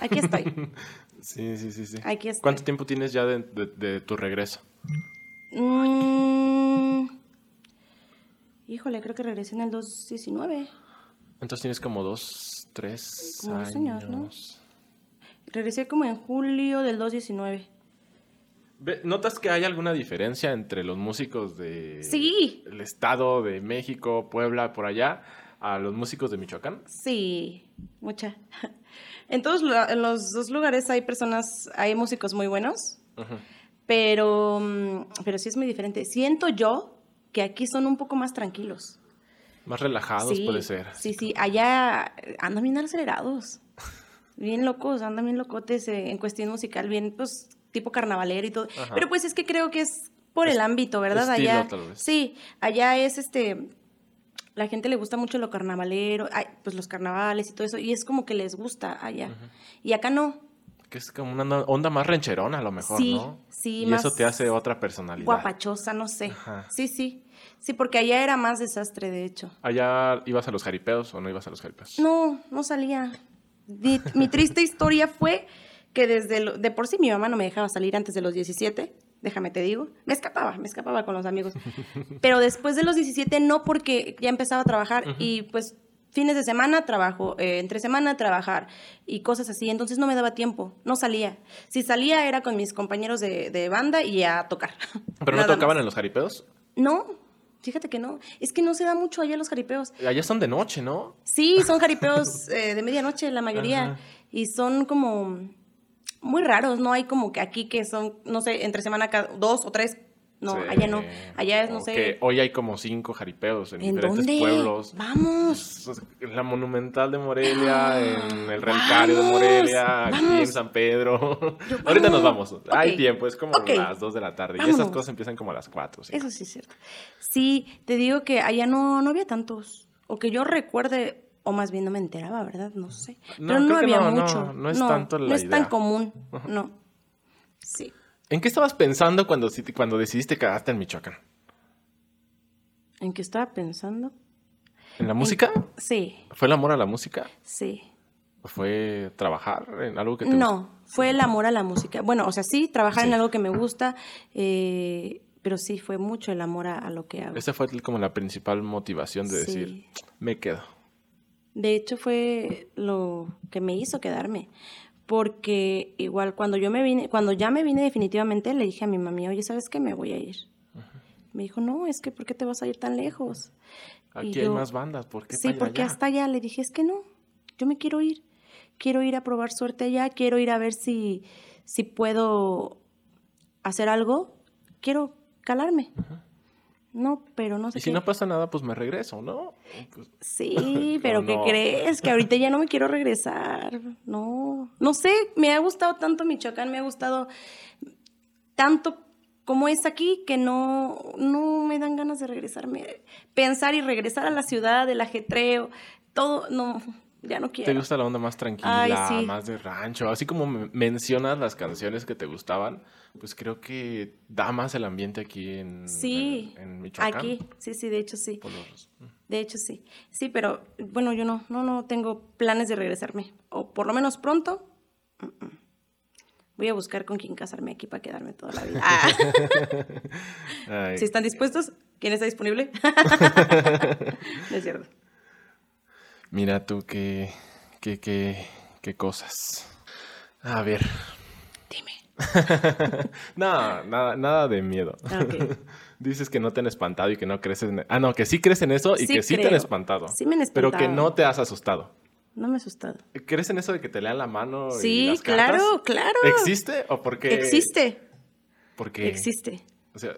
Aquí estoy. Sí, sí, sí. sí. Aquí estoy. ¿Cuánto tiempo tienes ya de, de- de tu regreso? Mm, híjole, creo que regresé en el 2019. Entonces tienes como dos, tres Como años. años, ¿no? Regresé como en julio del 2019. Ve- ¿Notas que hay alguna diferencia entre los músicos de Sí. el estado de México, Puebla, por allá, a los músicos de Michoacán? Sí, mucha. En todos en los dos lugares hay personas, hay músicos muy buenos, Ujú. pero, mm, pero sí es muy diferente. Siento yo que aquí son un poco más tranquilos. Más relajados sí, puede ser. Sí, sí, allá andan bien acelerados, bien locos, andan bien locotes eh, en cuestión musical, bien pues tipo carnavalero y todo. Ajá. Pero pues es que creo que es por Es- el ámbito, ¿verdad? estilo, allá. tal vez. Sí, allá es este la gente le gusta mucho lo carnavalero, ay, pues los carnavales y todo eso, y es como que les gusta allá. Y acá no. Que es como una onda- onda más rancherona a lo mejor, Sí, ¿no? sí, Y más eso te hace otra personalidad. Guapachosa, no sé. Ajá. Sí, sí. Sí, porque allá era más desastre, de hecho. ¿Allá ibas a los jaripeos o no ibas a los jaripeos? No, no salía. Mi, mi triste historia fue que desde lo- de por sí mi mamá no me dejaba salir antes de los 17, déjame te digo. Me escapaba, me escapaba con los amigos. Pero después de los 17 no porque ya empezaba a trabajar y pues fines de semana trabajo, eh, entre semana trabajar y cosas así. Entonces no me daba tiempo, no salía. Si salía era con mis compañeros de, de banda y a tocar. ¿Pero no tocaban más. en los jaripeos? No, fíjate que no. Es que no se da mucho allá los jaripeos. Allá son de noche, ¿no? Sí, son jaripeos eh, de medianoche la mayoría. Ajá. Y son como muy raros, no hay como que aquí que son, no sé, entre semana cada dos o tres. No, Sí. allá no. Allá es, no sé. hoy hay como cinco jaripeos en, ¿En diferentes dónde? pueblos. Vamos. En la Monumental de Morelia, en el Relicario de Vamos, Morelia, aquí en. San Pedro. Yo- Ahorita nos vamos. Hay tiempo, es como las 2 de la tarde. Y esas cosas empiezan como a las 4. Eso sí es cierto. Sí, te digo que allá no, no había tantos. O que yo recuerde, o más bien no me enteraba, ¿verdad? No sé. No, Pero no había no, mucho. no es tanto la No es tan común. No. Sí. ¿En qué estabas pensando cuando, cuando decidiste quedarte en Michoacán? ¿En qué estaba pensando? ¿En la música? Sí, ¿Fue el amor a la música? sí. ¿O fue trabajar en algo que te No, fue el amor a la música. Bueno, o sea, sí, trabajar Sí. en algo que me gusta, eh, pero sí, fue mucho el amor a, a lo que hago. Esa fue como la principal motivación de Sí. decir, me quedo. De hecho, fue lo que me hizo quedarme. Porque igual cuando yo me vine, cuando ya me vine definitivamente, le dije a mi mami, oye, ¿sabes qué? Me voy a ir. Me dijo, no, es que ¿por qué te vas a ir tan lejos? Y Aquí hay yo, más bandas, ¿por qué Sí, porque allá? hasta allá le dije, es que no, yo me quiero ir. Quiero ir a probar suerte allá, quiero ir a ver si, si puedo hacer algo. Quiero calarme. No, pero no sé Y si qué. no pasa nada, pues me regreso, ¿no? Pues, Sí, pero No, ¿qué no. crees? Que ahorita ya no me quiero regresar. No, no sé, me ha gustado tanto Michoacán, me ha gustado tanto como es aquí que no, no me dan ganas de regresarme. Pensar y regresar a la ciudad, el ajetreo, todo, no, ya no ¿Te quiero. gusta la onda más tranquila, Ay, sí. más de rancho? Así como me- mencionas las canciones que te gustaban, pues creo que da más el ambiente aquí en, Sí, en, en Michoacán. aquí, sí, sí, de hecho sí. Los- De hecho sí. Sí, pero bueno, yo no, no, no tengo planes de regresarme. O por lo menos pronto. mm, mm. Voy a buscar con quién casarme aquí para quedarme toda la vida. Ah. Si están dispuestos, ¿quién está disponible? no es cierto. Mira tú qué, qué, qué, qué cosas. A ver. No, nada, nada de miedo. Ah. Dices que no te han espantado y que no crees en... Ah, no, que sí crees en eso y Sí que sí te han espantado. Sí me han Pero que espantado. no te has asustado. No me he asustado. ¿Crees en eso de que te lean la mano y Sí, las cartas? claro, claro. ¿Existe o por qué? Existe. Porque, Existe. o sea,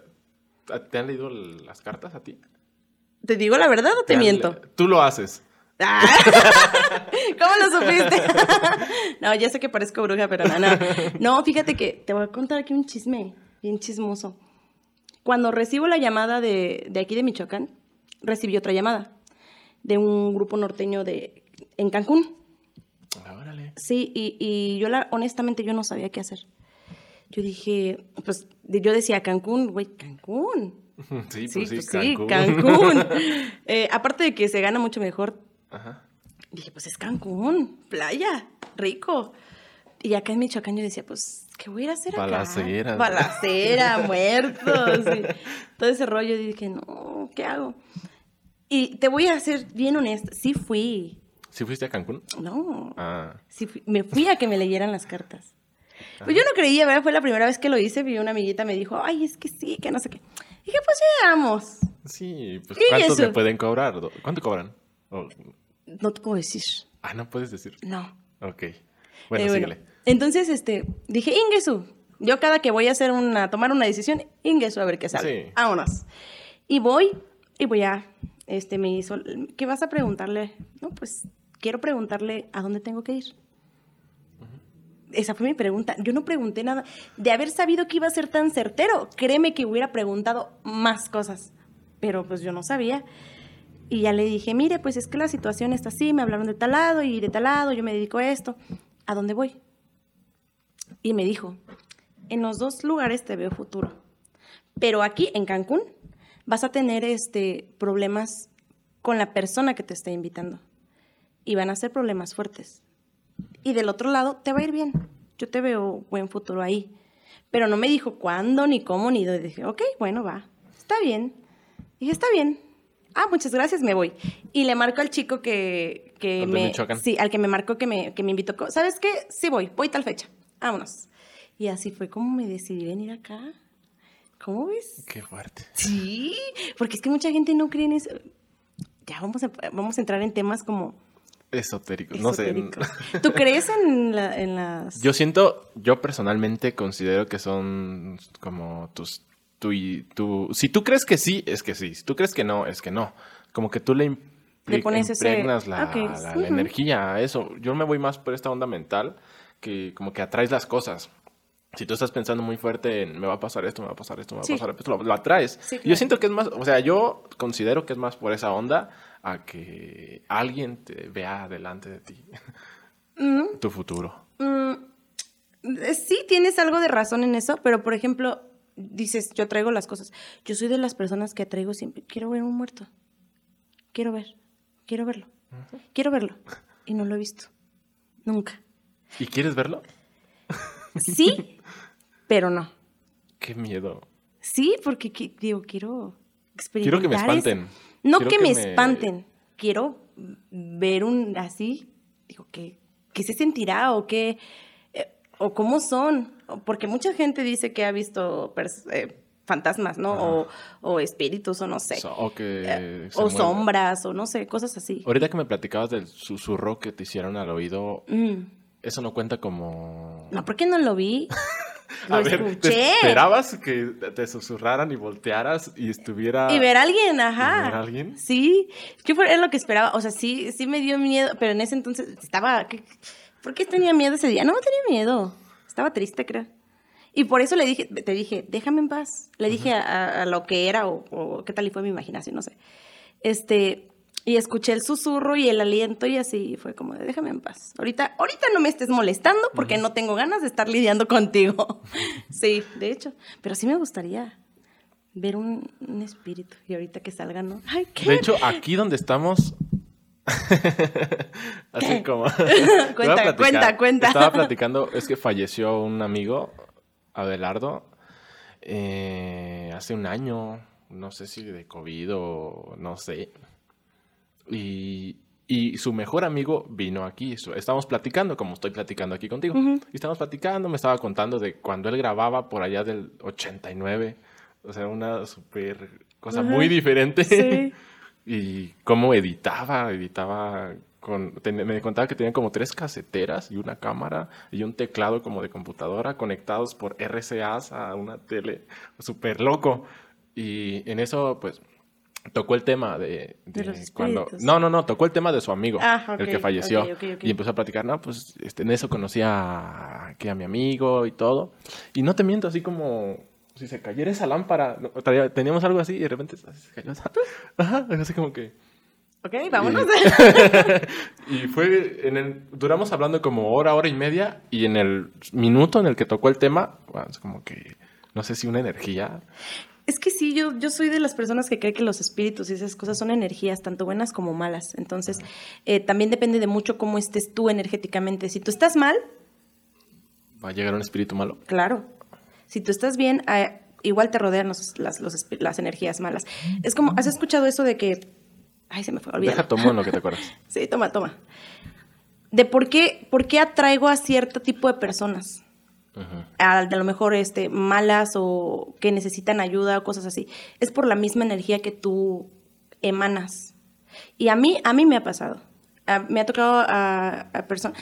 ¿te han leído las cartas a ti? ¿Te digo la verdad o te miento? le- Tú lo haces. ¿Cómo lo supiste? no, ya sé que parezco bruja, pero no, no. No, fíjate que te voy a contar aquí un chisme, bien chismoso. Cuando recibo la llamada de, de aquí de Michoacán, recibí otra llamada de un grupo norteño de, en Cancún. Ah, Órale. Sí, y, y yo la, honestamente yo no sabía qué hacer. Yo dije, pues yo decía Cancún, güey, Cancún. Sí, Sí, pues sí, pues sí, Cancún. Cancún. Eh, aparte de que se gana mucho mejor, Ajá. dije, pues es Cancún, playa, rico. Y acá en Michoacán yo decía, pues, ¿qué voy a ir a hacer acá? Balaceras. Balacera, muertos. y todo ese rollo. Y dije, no, ¿qué hago? Y te voy a ser bien honesta, sí fui. ¿Sí fuiste a Cancún? No, Ah. sí fui- me fui a que me leyeran las cartas. Pues yo no creía, ¿verdad? Fue la primera vez que lo hice. Vi una amiguita me dijo, ay, es que sí, que no sé qué. Dije, pues veamos. Sí, pues ¿Qué es ¿cuánto le pueden cobrar? ¿Cuánto cobran? No te puedo decir. Ah, no puedes decir. No. Ok. Bueno, Eh, síguele. Entonces, este, dije, Ingesu. Yo cada que voy a hacer una, tomar una decisión, Ingesu, a ver qué sale. Sí. Vámonos. Y voy, y voy a, este, me hizo, ¿qué vas a preguntarle? No, pues, quiero preguntarle a dónde tengo que ir. Esa fue mi pregunta. Yo no pregunté nada. De haber sabido que iba a ser tan certero, créeme que hubiera preguntado más cosas. Pero pues yo no sabía. Y ya le dije, mire, pues es que la situación está así, me hablaron de tal lado y de tal lado, yo me dedico a esto. ¿A dónde voy? Y me dijo, en los dos lugares te veo futuro. Pero aquí, en Cancún, vas a tener este, problemas con la persona que te está invitando. Y van a ser problemas fuertes. Y del otro lado, te va a ir bien. Yo te veo buen futuro ahí. Pero no me dijo cuándo, ni cómo, ni dónde. Dije, ok, bueno, va. Está bien. Dije, está bien. Ah, muchas gracias, me voy. Y le marco al chico que, que ¿Al de me... Michoacán? Sí, al que me marcó que me, que me invitó. ¿Sabes qué? Sí voy, voy tal fecha. Vámonos. Y así fue como me decidí venir acá. ¿Cómo ves? Qué fuerte. Sí, porque es que mucha gente no cree en eso. Ya vamos a, vamos a entrar en temas como Esotérico. No sé. esotéricos. ¿Tú crees en, la- en las... Yo siento, yo personalmente considero que son como tus, tu y tu, si tú crees que sí, es que sí, si tú crees que no, es que no, como que tú le, pones ese- impregnas la, energía a eso. Yo me voy más por esta onda mental, que como que atraes las cosas. Si tú estás pensando muy fuerte en me va a pasar esto, me va a pasar esto, me va Sí. a pasar esto, lo, lo atraes. Sí, Yo siento que es más, o sea, yo considero que es más por esa onda a que alguien te vea delante de ti, Mm, tu futuro. mm, eh, sí, tienes algo de razón en eso, pero por ejemplo, dices, yo traigo las cosas. Yo soy de las personas que atraigo siempre, quiero ver un muerto. Quiero ver, quiero verlo. Quiero verlo. Y no lo he visto. Nunca. ¿Y quieres verlo? Sí, pero no. Qué miedo. Sí, porque qui- digo, quiero Quiero experimentar. que me eso. espanten. No Quiero que, que me, me- espanten. Quiero ver un así. Digo, ¿qué, qué se sentirá o qué? eh, o cómo son? Porque mucha gente dice que ha visto eh, fantasmas, ¿no? O, o espíritus, o no sé. So- o que Eh, o sombras, o no sé, cosas así. Ahorita que me platicabas del susurro que te hicieron al oído, Mm. eso no cuenta como... No, porque no lo vi. Lo A ver, ¿te escuché. esperabas que te susurraran y voltearas y estuviera... Y ver a alguien, ajá. ¿Y ver a alguien? Sí, yo fue era lo que esperaba. O sea, sí, sí me dio miedo, pero en ese entonces estaba. ¿qué- ¿Por qué tenía miedo ese día? No tenía miedo. Estaba triste, creo. Y por eso le dije, te dije, déjame en paz. Le dije a, a lo que era o, o qué tal y fue mi imaginación, no sé. Este, y escuché el susurro y el aliento y así fue como, de, déjame en paz. Ahorita, ahorita no me estés molestando porque no tengo ganas de estar lidiando contigo. sí, de hecho. Pero sí me gustaría ver un, un espíritu y ahorita que salga, ¿no? Ay, qué. De hecho, aquí donde estamos... Así como... Cuenta, cuenta, cuenta. Estaba platicando, es que falleció un amigo, Abelardo, eh, hace un año, no sé si de COVID o no sé. Y, y su mejor amigo vino aquí. Estábamos platicando, como estoy platicando aquí contigo. Ujú. Y estábamos platicando, me estaba contando de cuando él grababa por allá del 89. O sea, una súper cosa muy diferente. Sí. y cómo editaba, editaba con... ten- me contaba que tenían como tres caseteras y una cámara y un teclado como de computadora conectados por RCAs a una tele. Súper loco. Y en eso, pues, tocó el tema de, De los cuando no no no tocó el tema de su amigo Ah, el ok, que falleció y empezó a platicar no pues este, en eso conocí a, que a mi amigo y todo y no te miento así como si se cayera esa lámpara teníamos algo así y de repente se cayó esa- ajá así como que Ok, vámonos. y fue en el duramos hablando como hora hora y media y en el minuto en el que tocó el tema bueno, es como que no sé si una energía Es que sí, yo, yo soy de las personas que cree que los espíritus y esas cosas son energías, tanto buenas como malas. Entonces, eh, también depende de mucho cómo estés tú energéticamente. Si tú estás mal, va a llegar un espíritu malo claro. Si tú estás bien, ah, igual te rodean los- las, los espi- las energías malas. Es como, ¿has escuchado eso de que... Ay, se me fue, olvídalo. deja tomo en lo que te acuerdas Sí, toma, toma. De por qué, por qué atraigo a cierto tipo de personas. Ujú. a, de lo mejor este, malas o que necesitan ayuda o cosas así. Es por la misma energía que tú emanas. Y a mí, a mí me ha pasado. A- me ha tocado a, personas,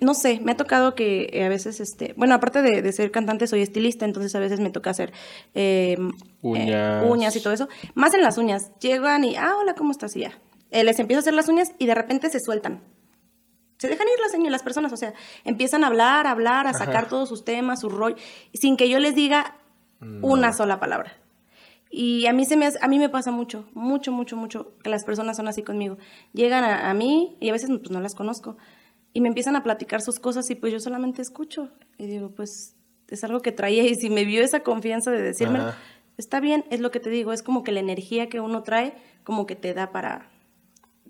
no sé, me ha tocado que eh, a veces, este, bueno, aparte de, de ser cantante, soy estilista, entonces a veces me toca hacer eh, Uñas. eh, uñas y todo eso. Más en las uñas. Llegan y, ah, hola, ¿cómo estás? Y ya. Eh, les empiezo a hacer las uñas y de repente se sueltan se dejan ir las, seño- las personas, o sea, empiezan a hablar, a hablar, a sacar todos sus temas, su rollo, sin que yo les diga una sola palabra. Y a mí, se me hace- a mí me pasa mucho, mucho, mucho, mucho, que las personas son así conmigo. Llegan a, a mí y a veces pues, no las conozco y me empiezan a platicar sus cosas y pues yo solamente escucho. Y digo, pues es algo que traía y si me vio esa confianza de decirme, Ajá. está bien, es lo que te digo, es como que la energía que uno trae, como que te da para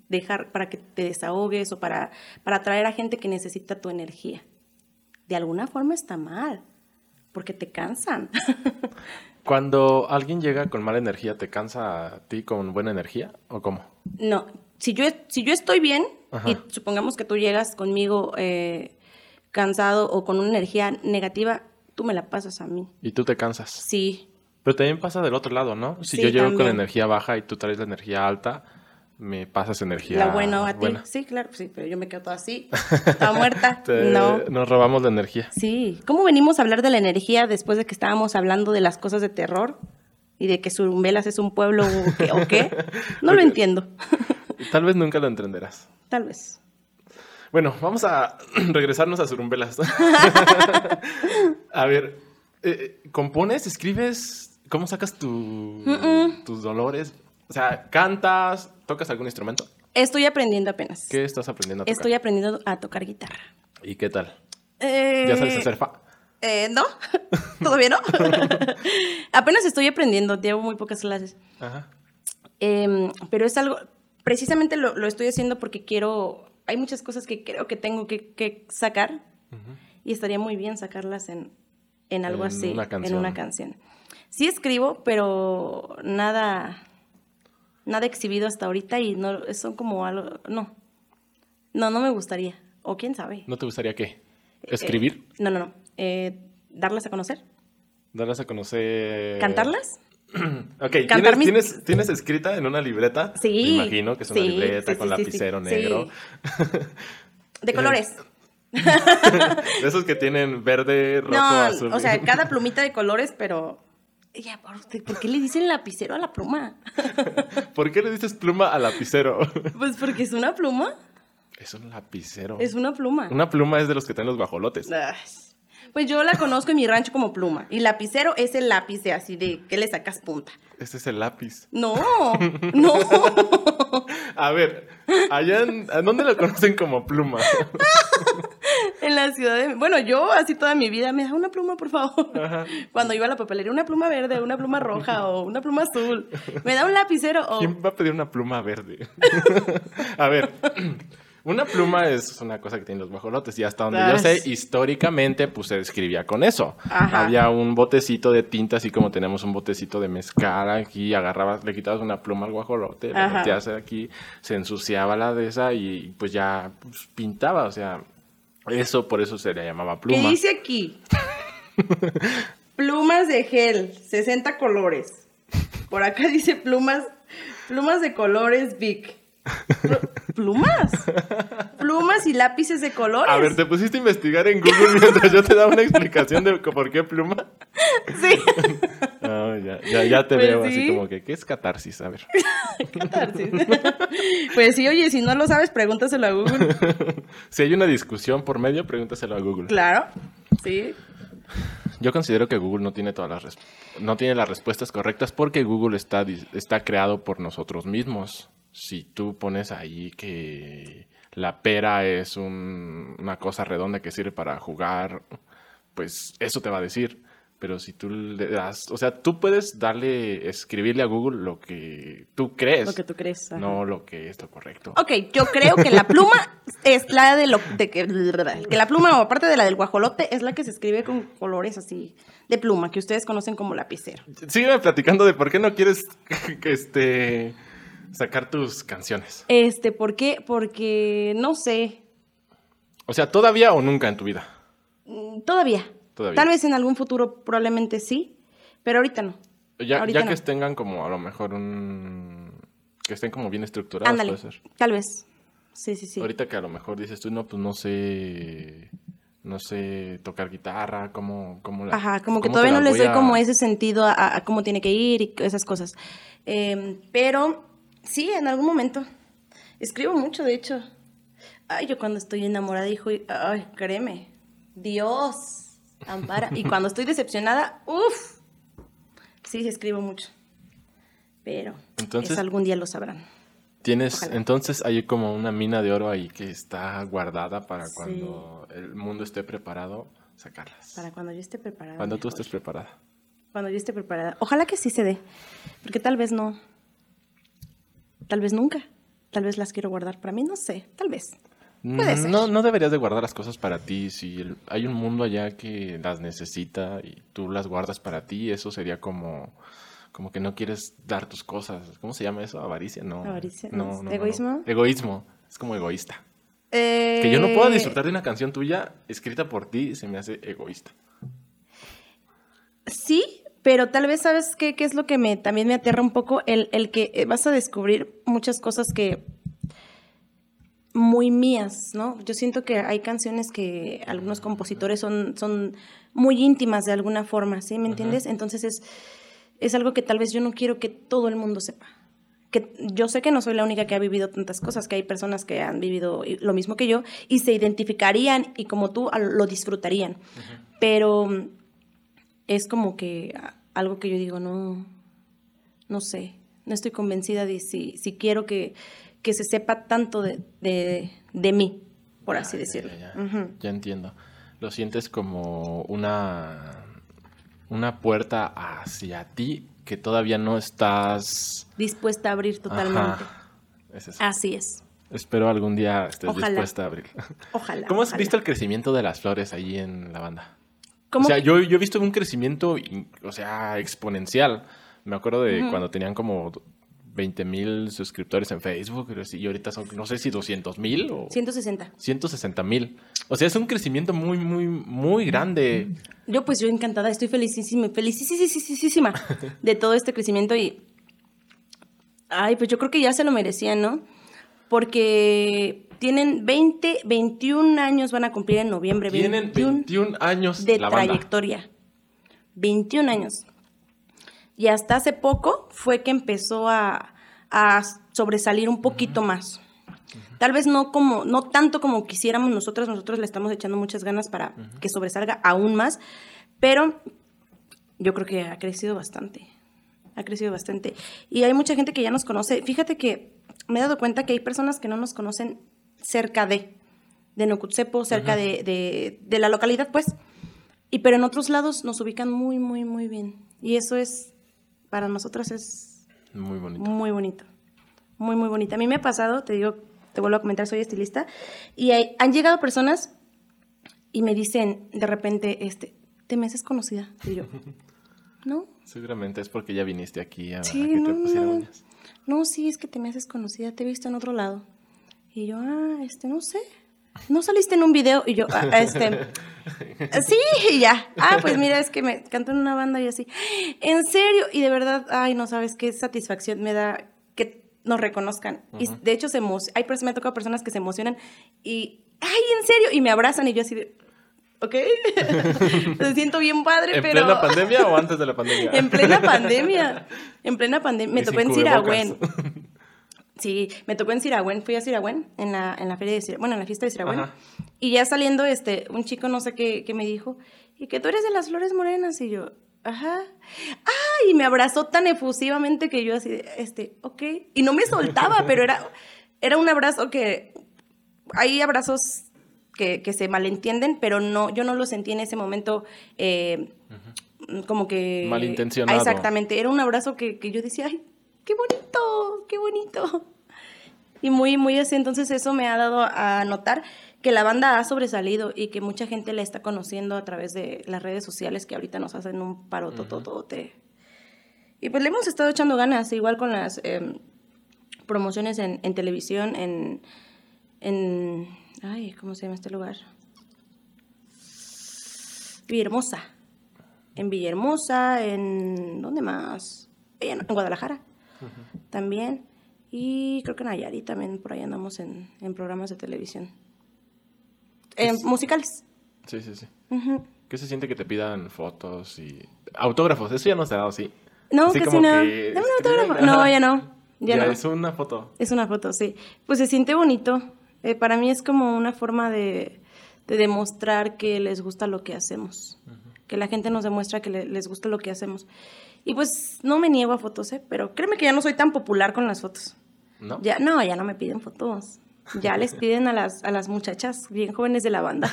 dejar, para que te desahogues o para, para atraer a gente que necesita tu energía. De alguna forma está mal, porque te cansan. Cuando alguien llega con mala energía, ¿te cansa a ti con buena energía o cómo? No, si yo, si yo estoy bien Ajá. y supongamos que tú llegas conmigo eh, cansado o con una energía negativa, tú me la pasas a mí. Y tú te cansas. Sí, Pero también pasa del otro lado, ¿no? Si Sí, yo llego con también. energía baja y tú traes la energía alta, me pasas energía la buena a ti. buena. Sí, claro, sí, pero yo me quedo toda así, toda muerta. Te- No. Nos robamos la energía. Sí, ¿cómo venimos a hablar de la energía después de que estábamos hablando de las cosas de terror? Y de que Surumbelas es un pueblo o qué. o qué? No lo entiendo. Tal vez nunca lo entenderás. Tal vez. Bueno, vamos a regresarnos a Surumbelas. a ver, eh, ¿compones, escribes? ¿Cómo sacas tu- tus dolores? O sea, ¿cantas? ¿Tocas algún instrumento? Estoy aprendiendo apenas. ¿Qué estás aprendiendo a tocar? Estoy aprendiendo a tocar guitarra. ¿Y qué tal? Eh, ¿Ya sabes hacer fa? eh, no, todavía no. apenas estoy aprendiendo, llevo muy pocas clases. Ajá. Em, pero es algo, precisamente lo, lo estoy haciendo porque quiero, hay muchas cosas que creo que tengo que, que sacar y estaría muy bien sacarlas en, en algo En así, una en una canción. Sí escribo, pero nada, nada exhibido hasta ahorita y no, son como algo, no, no, no me gustaría, o quién sabe. ¿No te gustaría qué? ¿Escribir? Eh, no, no, no, Eh, darlas a conocer, ¿Darlas a conocer? cantarlas. Ok, ¿tienes, mis- tienes, tienes escrita en una libreta? Sí. Me imagino que es una sí, libreta sí, con sí, lapicero negro. De colores. De esos que tienen verde, rojo, No, azul. o sea, cada plumita de colores, pero... Ya, ¿por, ¿por qué le dicen lapicero a la pluma? ¿Por qué le dices pluma al lapicero? Pues porque es una pluma, es un lapicero. es una pluma. Una pluma es de los que traen los guajolotes. Ay, Pues yo la conozco en mi rancho como pluma. Y lapicero es el lápiz de así de que le sacas punta. Este es el lápiz. No, no. A ver, allá en, ¿a dónde lo conocen como pluma? En la ciudad de... Bueno, yo así toda mi vida me da una pluma, por favor. Cuando iba a la papelería, una pluma verde, una pluma roja o una pluma azul. Me da un lapicero o... ¿Quién va a pedir una pluma verde? a ver, una pluma es una cosa que tienen los guajolotes y hasta donde yo sé, históricamente, pues se escribía con eso. Ajá. Había un botecito de tinta, así como tenemos un botecito de mezcal aquí, agarrabas, le quitabas una pluma al guajolote, la metías aquí, se ensuciaba la de esa y pues ya pues, pintaba, o sea, eso por eso se le llamaba ¿Qué pluma. dice aquí? plumas de gel, 60 colores. Por acá dice plumas, plumas de colores Vic. Pl- ¿Plumas? Plumas y lápices de colores. A ver, ¿te pusiste a investigar en Google mientras yo te daba una explicación de por qué pluma? Sí. Ah, ya, ya, ya te Pues veo así sí. como que, ¿qué es catarsis? A ver. Catarsis. Pues sí, oye, si no lo sabes, pregúntaselo a Google. Si hay una discusión por medio, pregúntaselo a Google. Claro. Sí. Yo considero que Google no tiene todas las no tiene las respuestas correctas porque Google está, está creado por nosotros mismos. Si tú pones ahí que la pera es un- una cosa redonda que sirve para jugar, pues eso te va a decir. Pero si tú le das, o sea, tú puedes darle, escribirle a Google lo que tú crees, Lo que tú crees. ajá. no lo que es lo correcto. Ok, yo creo que la pluma es la de lo de que, que la pluma, o aparte de la del guajolote, es la que se escribe con colores así de pluma, que ustedes conocen como lapicero. Sígueme platicando de por qué no quieres que este sacar tus canciones. Este, ¿por qué? Porque no sé. O sea, todavía o nunca en tu vida. mm, Todavía. Todavía. Tal vez en algún futuro probablemente sí, pero ahorita no. Ya, Ahorita ya que tengan como a lo mejor un que estén como bien estructurados Ándale. puede ser. Tal vez. Sí, sí, sí. Ahorita que a lo mejor dices tú no pues no sé no sé tocar guitarra, cómo cómo la- Ajá, como que todavía no les doy a- como ese sentido a, a- a cómo tiene que ir y esas cosas. Eh, pero sí, en algún momento. Escribo mucho, de hecho. Ay, yo cuando estoy enamorada, hijo, ay, créeme, Dios, ampara. Y cuando estoy decepcionada, uff, sí, escribo mucho. Pero Entonces- eso algún día lo sabrán. Tienes Ojalá. entonces hay como una mina de oro ahí que está guardada para Sí. cuando el mundo esté preparado sacarlas. Para cuando yo esté preparada. Cuando tú mejor. estés preparada. Cuando yo esté preparada. Ojalá que sí se dé. Porque tal vez no. Tal vez nunca. Tal vez las quiero guardar para mí, no sé. Tal vez. Puede ser. No, no deberías de guardar las cosas para ti. Si el- hay un mundo allá que las necesita y tú las guardas para ti, eso sería como, como que no quieres dar tus cosas. ¿Cómo se llama eso? Avaricia, no. Avaricia, no. ¿Egoísmo? Egoísmo. Es como egoísta. Eh, Que yo no pueda disfrutar de una canción tuya escrita por ti se me hace egoísta. Sí, pero tal vez sabes qué, qué es lo que me, también me aterra un poco, el, el que vas a descubrir muchas cosas que muy mías, ¿no? Yo siento que hay canciones que algunos compositores son, son muy íntimas de alguna forma, ¿sí? ¿Me entiendes? Entonces es, es algo que tal vez yo no quiero que todo el mundo sepa. Que yo sé que no soy la única que ha vivido tantas cosas, que hay personas que han vivido lo mismo que yo y se identificarían y como tú lo disfrutarían. Pero mm, es como que algo que yo digo, no, no sé, no estoy convencida de si, si quiero que, que se sepa tanto de, de, de mí, por así Ya, ya, decirlo. Ya, ya. Ujú. Ya entiendo. Lo sientes como una, una puerta hacia ti que todavía no estás Dispuesta a abrir totalmente. Es. Así es. Espero algún día estés Ojalá. dispuesta a abrir. Ojalá. ¿Cómo has ojalá. visto el crecimiento de las flores allí en la banda? ¿Cómo O sea, que- yo, yo he visto un crecimiento, o sea, exponencial. Me acuerdo de cuando tenían como 20 mil suscriptores en Facebook y ahorita son, no sé si 200 mil o 160. 160 mil. O sea, es un crecimiento muy, muy, muy grande. Yo pues yo encantada, estoy felicísima, felicísima de todo este crecimiento y... Ay, pues yo creo que ya se lo merecían, ¿no? Porque tienen 20, 21 años, van a cumplir en noviembre. Tienen 21 21 años de la banda. trayectoria. 21 años. Y hasta hace poco fue que empezó a, a sobresalir un poquito más. Tal vez no como, no tanto como quisiéramos nosotros, nosotros le estamos echando muchas ganas para que sobresalga aún más, pero yo creo que ha crecido bastante. Ha crecido bastante. Y hay mucha gente que ya nos conoce. Fíjate que me he dado cuenta que hay personas que no nos conocen cerca de, de Nocutsepo, cerca de, de, de la localidad, pues. Y pero en otros lados nos ubican muy, muy, muy bien. Y eso es, para nosotras es Muy bonito. muy bonito. Muy, muy bonito. A mí me ha pasado, te digo, te vuelvo a comentar, soy estilista, y hay- han llegado personas y me dicen de repente, este, ¿te me haces conocida? Y yo, no, Seguramente es porque ya viniste aquí a, a sí, que no, te no, pusieran no. uñas. No, sí, es que te me haces conocida, te he visto en otro lado. Y yo, ah, este, no sé. ¿No saliste en un video? Y yo, ah, este, sí, y ya. Ah, pues mira, es que me canto en una banda y así. ¿En serio? Y de verdad, ay, no sabes qué satisfacción me da que nos reconozcan. Y de hecho, se hay personas, me ha tocado personas que se emocionan y, ay, ¿en serio? Y me abrazan y yo así de, ok. Me siento bien padre, ¿En pero... plena pandemia o antes de la pandemia? En plena pandemia. En plena pandemia. Me Y tocó sin en cubrebocas. Sí, me tocó en Siragüen. Fui a Siragüen en la, en la feria de Siragüen, bueno, en la fiesta de Siragüen. Ajá. Y ya saliendo, este, un chico no sé qué, qué me dijo, y que tú eres de las flores morenas. Y yo, ajá. Ah, y me abrazó tan efusivamente que yo así, este, ok. Y no me soltaba, pero era, era un abrazo que, hay abrazos que, que se malentienden, pero no, yo no lo sentí en ese momento eh, como que... Malintencionado. Exactamente, era un abrazo que, que yo decía, ay, qué bonito, qué bonito. Y muy, muy así, entonces eso me ha dado a notar que la banda ha sobresalido y que mucha gente la está conociendo a través de las redes sociales que ahorita nos hacen un paro tototote. Y pues le hemos estado echando ganas, igual con las em, promociones en, en televisión, en, en... Ay, ¿cómo se llama este lugar? Villahermosa. En Villahermosa, en... ¿Dónde más? En, en Guadalajara. También. Y creo que en Nayarit también por ahí andamos en, en programas de televisión. En musicales. Sí, sí, sí. ¿Qué se siente que te pidan fotos y autógrafos? Eso ya no se ha dado, sí. No, Así casi como no. que Dame un autógrafo. No, ya no. Ya, Ya, no. es una foto. Es una foto, sí. Pues se siente bonito. Eh, para mí es como una forma de, de demostrar que les gusta lo que hacemos. Que la gente nos demuestra que le- les gusta lo que hacemos. Y pues no me niego a fotos, ¿eh? Pero créeme que ya no soy tan popular con las fotos. ¿No? Ya, no, ya no me piden fotos. Ya les piden a las, a las muchachas bien jóvenes de la banda.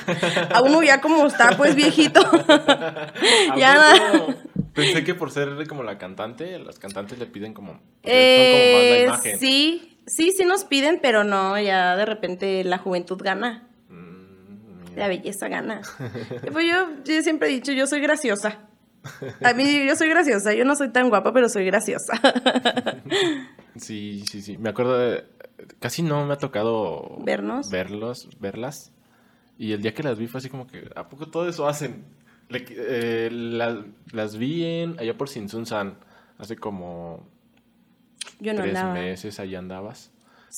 A uno ya como está, pues viejito. ya nada. Pensé que por ser como la cantante, las cantantes le piden como... Eh, son como más la imagen. Sí, sí, sí nos piden, pero no, ya de repente la juventud gana. La belleza gana. pues yo, yo siempre he dicho, yo soy graciosa. A mí yo soy graciosa, yo no soy tan guapa, pero soy graciosa. Sí, sí, sí. Me acuerdo de... Casi no me ha tocado... Vernos. Verlos, verlas. Y el día que las vi fue así como que, ¿a poco todo eso hacen? Eh, las vi en, allá por Sinsunsan, hace como Yo no tres meses, ahí andabas.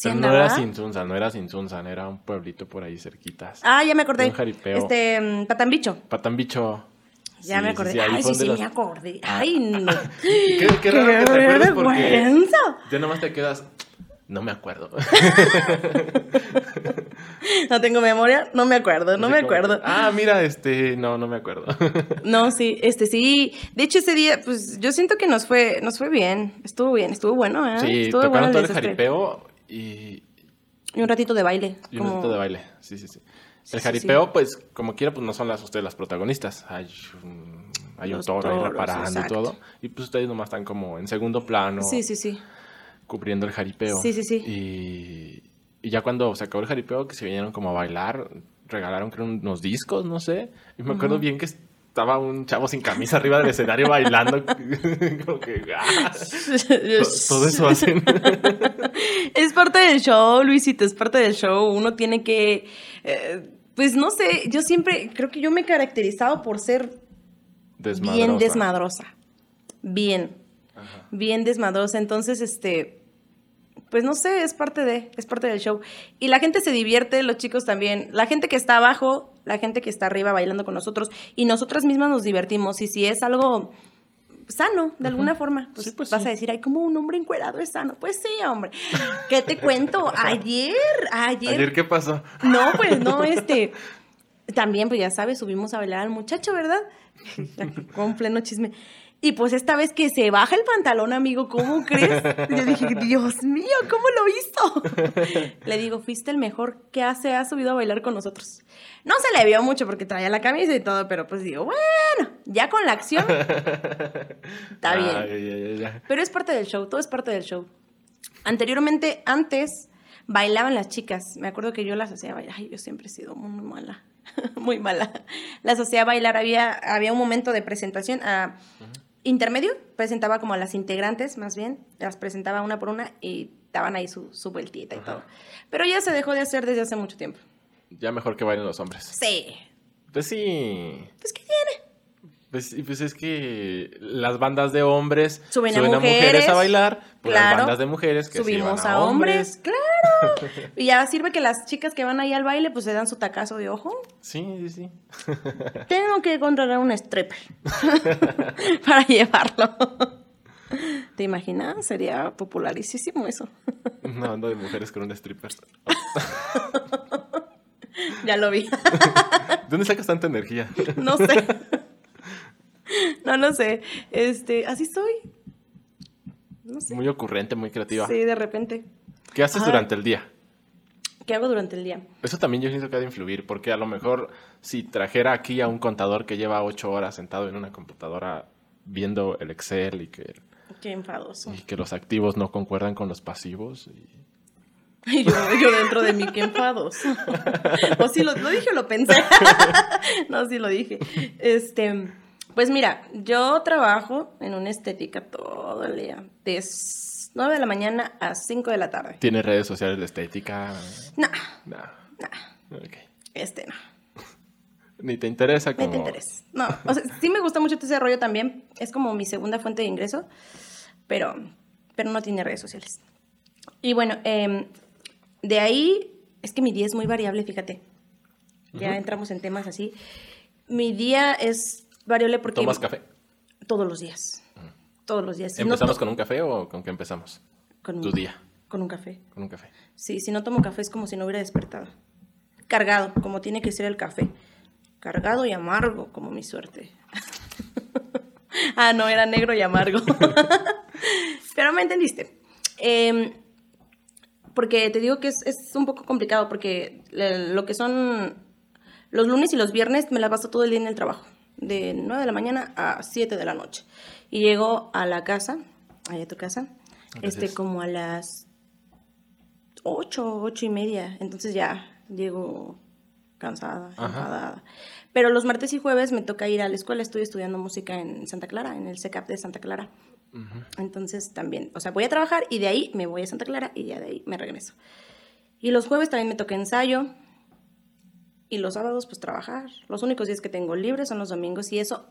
Pero no era Sinsunsan, no era Sinsunsan, era un pueblito por ahí cerquitas. Ah, ya me acordé. Un jaripeo. Este, Patambicho. Patambicho. Ya me acordé. Ay, sí, sí, me acordé. Ah. Ay, no. qué, qué raro que te acuerdes porque ya nomás te quedas, no me acuerdo. no tengo memoria, no me acuerdo, no me acuerdo. ah, mira, este, no, no me acuerdo. no, sí, este sí. De hecho, ese día, pues yo siento que nos fue, nos fue bien. Estuvo bien, estuvo bueno, ¿eh? Sí, estuvo tocaron todo el jaripeo y. Y un ratito de baile. Y un ratito de baile, sí, sí, sí. El jaripeo, pues, como quiera, pues no son las ustedes las protagonistas. Hay un, hay un toro ahí reparando y todo. Y pues ustedes nomás están como en segundo plano. Sí, sí, sí cubriendo el jaripeo. Sí, sí, sí. Y, y ya cuando se acabó el jaripeo, que se vinieron como a bailar, regalaron creo unos discos, no sé. Y me acuerdo bien que estaba un chavo sin camisa arriba del escenario bailando. como que, ah, todo eso hacen. es parte del show, Luisito, es parte del show. Uno tiene que, eh, pues no sé, yo siempre, creo que yo me he caracterizado por ser bien desmadrosa. Bien. Bien desmadrosa. Entonces, este, pues no sé, es parte de, es parte del show. Y la gente se divierte, los chicos también. La gente que está abajo, la gente que está arriba bailando con nosotros y nosotras mismas nos divertimos. Y si es algo sano, de alguna forma, pues, pues vas a decir, ay, como un hombre encuerado es sano. Pues sí, hombre. ¿Qué te cuento? Ayer, ayer. ¿Ayer qué pasó? No, pues no, este. También, pues ya sabes, subimos a bailar al muchacho, ¿verdad? Con pleno chisme. Y pues esta vez que se baja el pantalón, amigo, ¿cómo crees? Yo dije, Dios mío, ¿cómo lo hizo? Le digo, fuiste el mejor que hace, ha subido a bailar con nosotros. No se le vio mucho porque traía la camisa y todo, pero pues digo, bueno, ya con la acción, está bien. Pero es parte del show, todo es parte del show. Anteriormente, antes, bailaban las chicas. Me acuerdo que yo las hacía bailar. Ay, yo siempre he sido muy mala. muy mala. Las hacía bailar. Había, había un momento de presentación. a intermedio, presentaba como a las integrantes, más bien, las presentaba una por una y daban ahí su, su vueltita y todo. Pero ya se dejó de hacer desde hace mucho tiempo. Ya mejor que bailen los hombres. Sí. Pues sí. Pues ¿qué tiene? Pues, pues es que las bandas de hombres suben, a, mujeres, a, bailar, pues las bandas de mujeres que subimos a, hombres. Claro. y ya sirve que las chicas que van ahí al baile pues se dan su tacazo de ojo. Sí, sí, sí. Tengo que contratar un stripper para llevarlo. ¿Te imaginas? Sería popularísimo eso. Una banda de mujeres con un stripper. ya lo vi. ¿Dónde sacas tanta energía? No sé. no, no sé. Este, así soy. No sé. Muy ocurrente, muy creativa. Sí, de repente. ¿Qué haces durante el día? ¿Qué hago durante el día? Eso también yo siento que ha de influir, porque a lo mejor si trajera aquí a un contador que lleva ocho horas sentado en una computadora viendo el Excel y que... Qué enfadoso. Y que los activos no concuerdan con los pasivos. Y... yo, yo, dentro de mí, qué enfadoso. o si lo, lo dije o lo pensé. no, sí lo dije. Este... Pues mira, yo trabajo en una estética todo el día, de 9 de la mañana a 5 de la tarde. ¿Tiene redes sociales de estética? No. No. no. Este no. Ni te interesa como... Ni te interesa. No, o sea, sí me gusta mucho ese rollo también. Es como mi segunda fuente de ingreso, pero, pero no tiene redes sociales. Y bueno, em, de ahí es que mi día es muy variable, fíjate. Ya entramos en temas así. Mi día es variable porque... ¿Tomas café? Todos los días. Todos los días. ¿Empezamos con un café o con qué empezamos? Con tu día. Con un café. Con un café. Sí, si no tomo café es como si no hubiera despertado. Cargado, como tiene que ser el café. Cargado y amargo, como mi suerte. ah, no, era negro y amargo. Pero me entendiste. Em, porque te digo que es, es, un poco complicado porque lo que son los lunes y los viernes me la paso todo el día en el trabajo. De 9 de la mañana a 7 de la noche. Y llego a la casa, allá a tu casa, este, como a las 8, 8 y media. Entonces ya llego cansada, enfadada. Pero los martes y jueves me toca ir a la escuela, estoy estudiando música en Santa Clara, en el SECAP de Santa Clara. Entonces también, o sea, voy a trabajar y de ahí me voy a Santa Clara y ya de ahí me regreso. Y los jueves también me toca ensayo. Y los sábados, pues trabajar. Los únicos días que tengo libres son los domingos y eso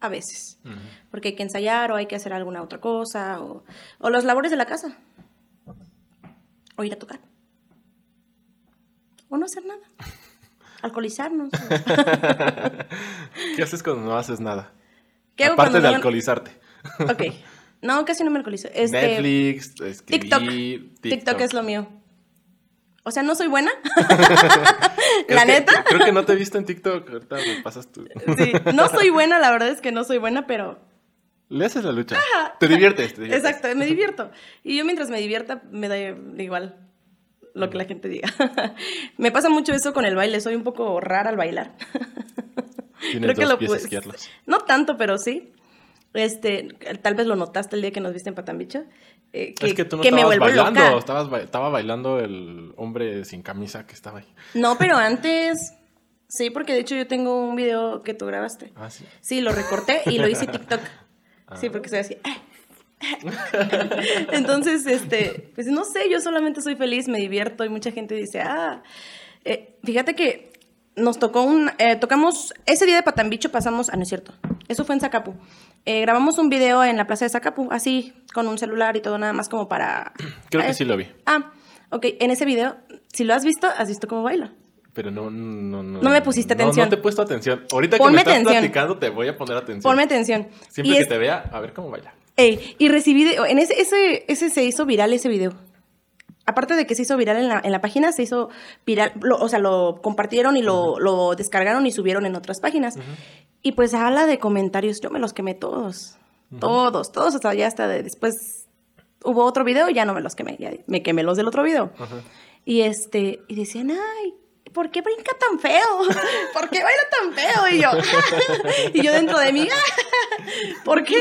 a veces. Porque hay que ensayar o hay que hacer alguna otra cosa o, o los labores de la casa. O ir a tocar. O no hacer nada. Alcoholizarnos. ¿Qué haces cuando no haces nada? ¿Qué hago Aparte de no- alcoholizarte. Ok. No, casi no me alcoholizo. Este, Netflix, escribir, TikTok. TikTok. TikTok es lo mío. O sea, no soy buena. La que neta. Creo que no te he visto en TikTok. Ahorita me pasas tú. Sí, no soy buena, la verdad es que no soy buena, pero Le haces la lucha. Te diviertes. te diviertes. exacto, me divierto. Y yo mientras me divierta, me da igual lo que la gente diga. me pasa mucho eso con el baile, soy un poco rara al bailar. Tienes dos pies pu- izquierdos. No tanto, pero sí. Este, tal vez lo notaste el día que nos viste en Patambicho. eh, que, es que tú no que me estabas vuelvo bailando. loca. Estabas ba- estaba bailando el hombre sin camisa que estaba ahí. No, pero antes. Sí, porque de hecho yo tengo un video que tú grabaste. Ah, sí. Sí, lo recorté y lo hice TikTok. Sí, porque soy así. Entonces, este, pues no sé, yo solamente soy feliz, me divierto y mucha gente dice, ah, eh, fíjate que nos tocó un, eh, tocamos, ese día de Patambicho pasamos, ah, no es cierto, eso fue en Zacapu. Eh, grabamos un video en la plaza de Zacapu, así, con un celular y todo, nada más como para... Creo que sí lo vi. Ah, ok, en ese video, si lo has visto, has visto cómo bailo. Pero no, no, no. No me pusiste no, atención. No te he puesto atención. Ahorita que me estás atención. platicando, te voy a poner atención. Ponme atención. Siempre Y que es- te vea, a ver cómo baila. Ey, y recibí, de- en ese, ese, ese se hizo viral ese video. Aparte de que se hizo viral en la, en la página, se hizo viral, lo- o sea, lo compartieron y lo, lo descargaron y subieron en otras páginas. Y pues habla de comentarios, yo me los quemé todos, todos, todos, hasta ya hasta de- después hubo otro video y ya no me los quemé, ya me quemé los del otro video. Y este, y decían, ay, ¿por qué brinca tan feo? ¿Por qué baila tan feo? Y yo, y yo dentro de mí, ¿por qué?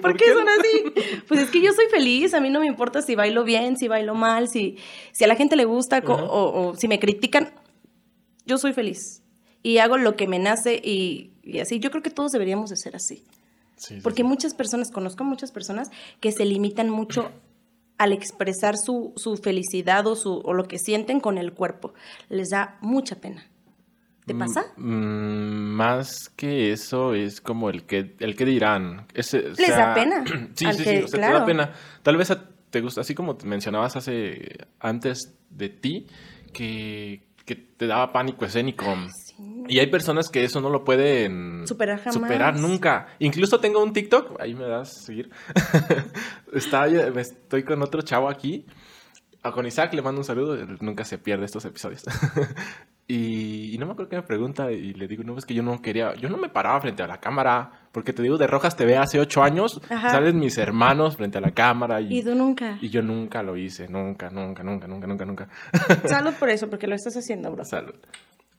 ¿Por, ¿Por qué son así? Pues es que yo soy feliz, a mí no me importa si bailo bien, si bailo mal, si, si a la gente le gusta o, o si me critican, yo soy feliz. Y hago lo que me nace y, y así. Yo creo que todos deberíamos de ser así. Sí, sí, Porque sí. muchas personas, conozco muchas personas que se limitan mucho al expresar su, su felicidad o, su, o lo que sienten con el cuerpo. Les da mucha pena. ¿Te pasa? Mm, más que eso es como el que el que dirán. Les da pena, Sí, al sí, que- sí. O sea, te claro. da pena. Tal vez a- te gusta, así como te mencionabas hace antes de ti, que, que te daba pánico escénico. Y hay personas que eso no lo pueden Superar jamás. superar nunca. Incluso tengo un TikTok, ahí me das a seguir. Está, me estoy con otro chavo aquí. Con Isaac le mando un saludo, nunca se pierde estos episodios. y, y no me acuerdo qué me pregunta y le digo, no, es que yo no quería, yo no me paraba frente a la cámara, porque te digo, de Rojas TV hace ocho años, Ajá. salen mis hermanos frente a la cámara y, Y tú nunca. y yo nunca lo hice, nunca, nunca, nunca, nunca, nunca, nunca. Salud por eso, porque lo estás haciendo, bro. Salud.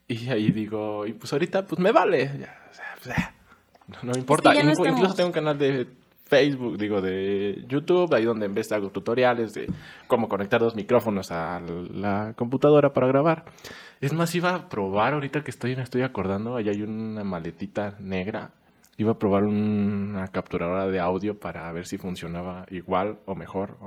Y ahí digo, y pues ahorita pues me vale. Ya, o sea, pues, eh, no, no me importa. ya no Inclu- Incluso estamos- tengo un canal de Facebook, digo, de YouTube, ahí donde en vez de hago tutoriales de cómo conectar dos micrófonos a la computadora para grabar. Es más, iba a probar ahorita que estoy, me estoy acordando, ahí hay una maletita negra. Iba a probar una capturadora de audio para ver si funcionaba igual o mejor.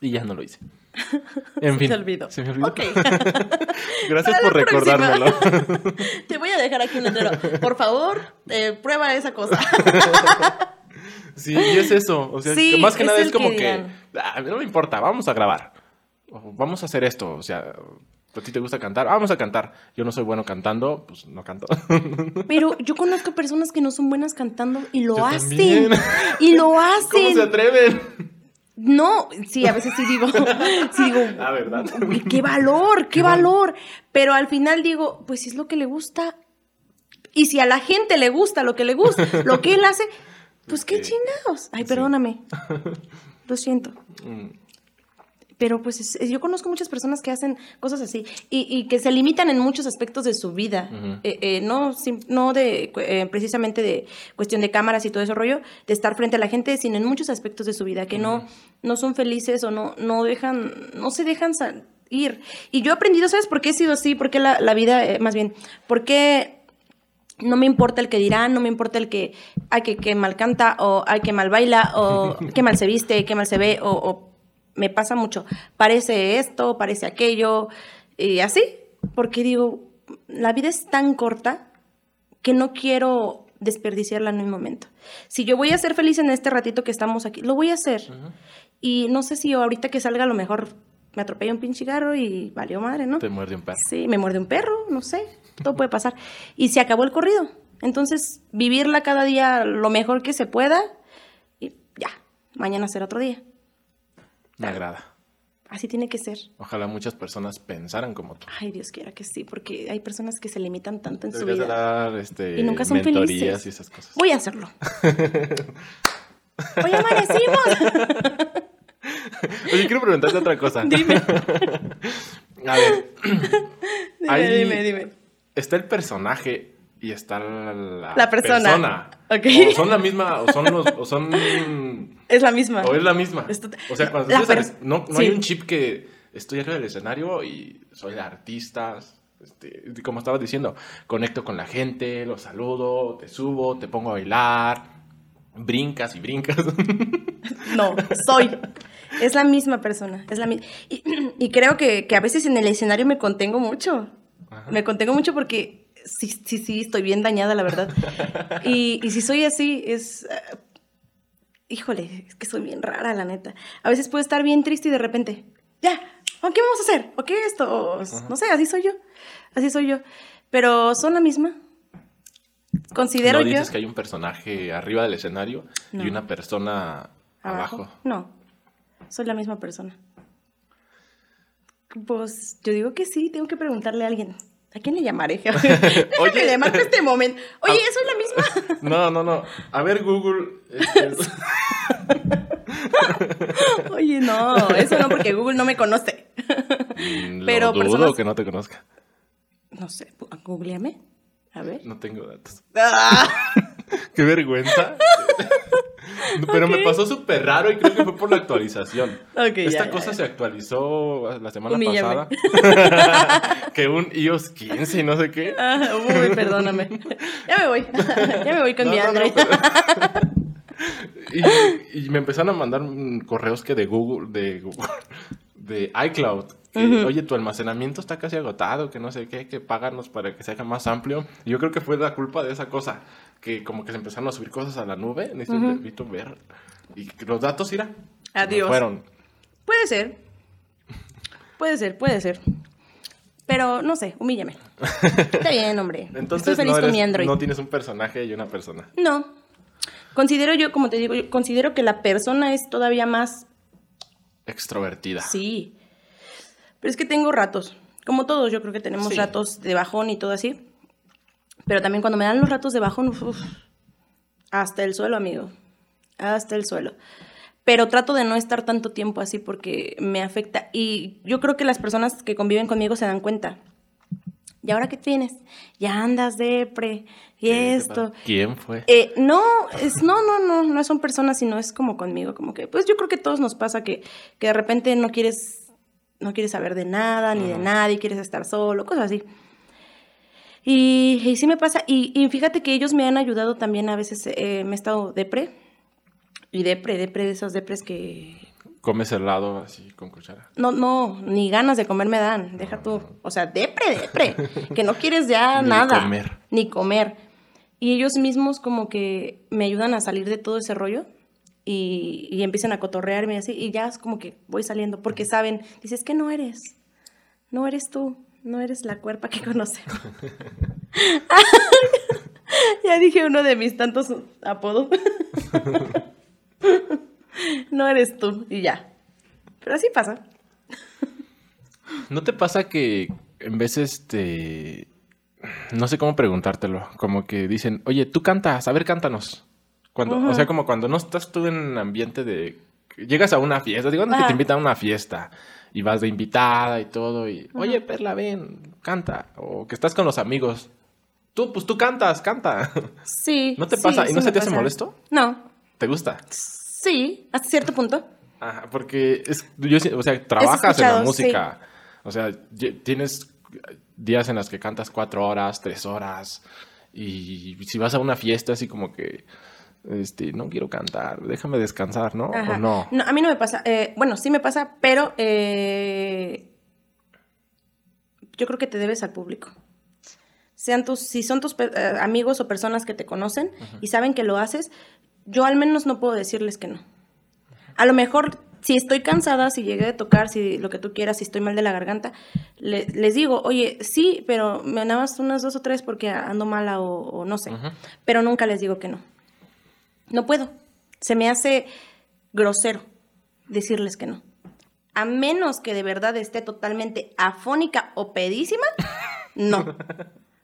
Y ya no lo hice. En Se fin. te olvidó. Se me olvidó. Ok. Gracias por recordármelo. Te voy a dejar aquí un letrero. Por favor, eh, prueba esa cosa. Sí, y es eso. O sea, Sí, más que nada es como que. "Ah, no me importa, vamos a grabar. Vamos a hacer esto. O sea, ¿a ti te gusta cantar? Vamos a cantar. Yo no soy bueno cantando, pues no canto. Pero yo conozco personas que no son buenas cantando y lo Yo hacen. también. Y lo ¿Cómo hacen. se atreven? No, sí, a veces sí digo, sí digo, Ah, ¿verdad? "Uy, qué valor, qué valor. Pero al final digo, pues si es lo que le gusta. Y si a la gente le gusta lo que le gusta, lo que él hace, pues qué Ok. chingados. Ay, perdóname. Lo siento. Mm, Pero pues es- es- yo conozco muchas personas que hacen cosas así y, y que se limitan en muchos aspectos de su vida. Eh, eh, no, sim- no de eh, precisamente de cuestión de cámaras y todo ese rollo, de estar frente a la gente, sino en muchos aspectos de su vida, que no, no son felices o no, no dejan, no se dejan ir. Y yo he aprendido, ¿sabes por qué he sido así? ¿Por qué la, la vida, más bien, por qué no me importa el que dirán, no me importa el que, ay, que, que mal canta, o ay, que mal baila, o que mal se viste, que mal se ve, o, o me pasa mucho. Parece esto, parece aquello, y así, porque digo, la vida es tan corta que no quiero desperdiciarla en un momento. Si yo voy a ser feliz en este ratito que estamos aquí, lo voy a hacer. Y no sé si ahorita que salga a lo mejor me atropella un pinche carro y valió madre, ¿no? Te muerde un perro. Sí, me muerde un perro, no sé, todo puede pasar. Y se acabó el corrido. Entonces, vivirla cada día lo mejor que se pueda y ya, mañana será otro día. Me agrada. Así tiene que ser. Ojalá muchas personas pensaran como tú. Ay, Dios quiera que sí, porque hay personas que se limitan tanto en su Deberías vida. dar este, Y nunca son felices. y esas cosas. Voy a hacerlo. Hoy amanecimos. Oye, quiero preguntarte otra cosa. Dime. A ver, Dime, Ahí- dime, dime. está el personaje y está la, La persona. O son la misma, o son los, o son, Es la misma. o es la misma. O sea, cuando tú no, no sí. hay un chip que estoy arriba del escenario y soy de artistas. Este, como estabas diciendo, conecto con la gente, los saludo, te subo, te pongo a bailar, brincas y brincas. No, soy. Es la misma persona. Es la mi- y, y creo que, que a veces en el escenario me contengo mucho. Ajá. Me contengo mucho porque sí, sí, sí, estoy bien dañada, la verdad. Y, y si soy así, es... eh, híjole, es que soy bien rara, la neta. A veces puedo estar bien triste y de repente, ya, ¿o ¿qué vamos a hacer? ¿O qué esto? No sé, así soy yo. Así soy yo. Pero son la misma. Considero no yo... dices que hay un personaje arriba del escenario y una persona abajo. No, soy la misma persona. Pues yo digo que sí, tengo que preguntarle a alguien. ¿A quién le llamaré? Oye, marco este momento. Oye, Ah. ¿soy la misma? No, no, no. A ver, Google. este, Oye, no, eso no, porque Google no me conoce. mm, Pero lo dudo personas- que no te conozca. No sé, googleame. A ver. No tengo datos. Ah, Qué vergüenza. Pero me pasó súper raro y creo que fue por la actualización. Esta ya, cosa ya. se actualizó la semana Humíllame. pasada. que un iOS 15 y no sé qué. Ah, uy, perdóname. Ya me voy. Ya me voy con No, mi no, no, Android. y, y me empezaron a mandar correos que de Google, de Google, de iCloud. que. Oye, tu almacenamiento está casi agotado, que no sé qué, que páganos para que se haga más amplio. Y yo creo que fue la culpa de esa cosa, que como que se empezaron a subir cosas a la nube, necesito, Ujú. necesito ver. Y los datos, irá. Adiós. Fueron. Puede ser. Puede ser, puede ser. Pero no sé, humíllame. Está bien, hombre. Entonces Estoy feliz no, con mi Android. no tienes un personaje y una persona. No. Considero yo, como te digo, yo considero que la persona es todavía más. Extrovertida. Sí. Pero es que tengo ratos. Como todos, yo creo que tenemos Sí. ratos de bajón y todo así. Pero también cuando me dan los ratos de bajón, uf, hasta el suelo, amigo. Hasta el suelo. Pero trato de no estar tanto tiempo así porque me afecta. Y yo creo que las personas que conviven conmigo se dan cuenta. ¿Y ahora qué tienes? Ya andas depre. Y ¿Qué te esto. ¿Quién fue? Eh, no, es, no, no, no, no son personas, sino es como conmigo, como que, pues yo creo que a todos nos pasa que, que de repente no quieres, no quieres saber de nada, ni de nadie, quieres estar solo, cosas así. Y, y sí me pasa, y, y fíjate que ellos me han ayudado también a veces, eh, me he estado depre, y depre, depre de esas depres que, Comes helado así con cuchara. no, no, ni ganas de comer me dan, deja tú. O sea, depre, depre, que no quieres ya Ni nada. comer. Ni comer. Y ellos mismos como que me ayudan a salir de todo ese rollo y, y empiezan a cotorrearme así y ya es como que voy saliendo porque saben, dices que no eres, no eres tú, no eres la cuerpa que conocemos. ya dije uno de mis tantos apodos. no eres tú y ya. Pero así pasa. ¿No te pasa que en veces te... No sé cómo preguntártelo. Como que dicen, oye, tú cantas, a ver, cántanos. Cuando, O Ujú. sea, como cuando no estás tú en ambiente de llegas a una fiesta, digamos que Ajá. te invitan a una fiesta y vas de invitada y todo y, oye, Perla, ven, canta. O que estás con los amigos. Tú, pues tú cantas, canta. Sí. ¿No te sí, pasa? ¿Y no se te hace molesto? No. ¿Te gusta? Sí, hasta cierto punto. Ajá, porque es, yo, o sea, trabajas en la música. O sea, tienes días en los que cantas cuatro horas, tres horas. Y si vas a una fiesta así como que, este, no quiero cantar, déjame descansar, ¿no? Ajá. ¿O no? a mí no me pasa. eh, bueno, sí me pasa, pero eh, yo creo que te debes al público. Sean tus, si son tus eh, amigos o personas que te conocen y saben que lo haces, yo al menos no puedo decirles que no. A lo mejor, si estoy cansada, si llegué de tocar, si lo que tú quieras, si estoy mal de la garganta, le- les digo, oye, sí, pero me nada más unas dos o tres porque ando mala o, o no sé. Pero nunca les digo que no. No puedo. Se me hace grosero decirles que no. A menos que de verdad esté totalmente afónica o pedísima, no.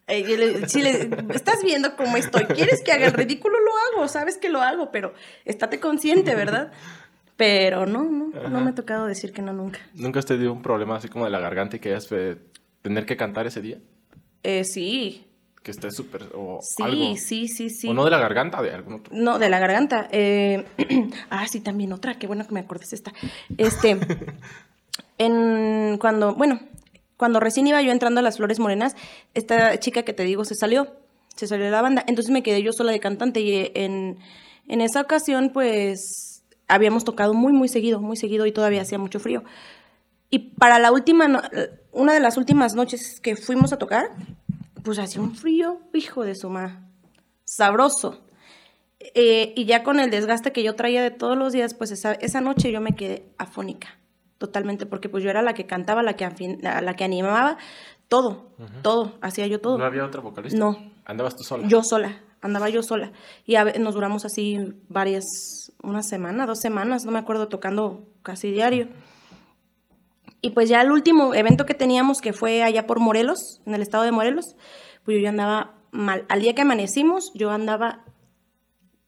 Eh, si le- estás viendo cómo estoy, quieres que haga el ridículo, lo hago, sabes que lo hago, pero estate consciente, ¿verdad? Pero no, no, no me ha tocado decir que no nunca. ¿Nunca has tenido un problema así como de la garganta y que hayas tener que cantar ese día? Eh, sí, Que estés súper o sí, algo. sí, sí, sí. O no de la garganta, de algún otro. No, de la garganta. Eh, ah, sí, también otra. Qué bueno que me acordes esta. Este, en cuando, bueno, cuando recién iba yo entrando a las Flores Morenas, esta chica que te digo se salió, se salió de la banda. Entonces me quedé yo sola de cantante y eh, en, en esa ocasión, pues, habíamos tocado muy, muy seguido, muy seguido y todavía hacía mucho frío. Y para la última, no- una de las últimas noches que fuimos a tocar, pues hacía un frío, hijo de su ma, sabroso. Eh, y ya con el desgaste que yo traía de todos los días, pues esa, esa noche yo me quedé afónica, totalmente, porque pues yo era la que cantaba, la que, la, la que animaba, todo, todo, hacía yo todo. ¿No había otra vocalista? No. ¿Andabas tú sola? Yo sola, andaba yo sola. Y a nos duramos así varias, una semana, dos semanas, no me acuerdo, tocando casi diario. Y pues ya el último evento que teníamos, que fue allá por Morelos, en el estado de Morelos, pues yo andaba mal. Al día que amanecimos, yo andaba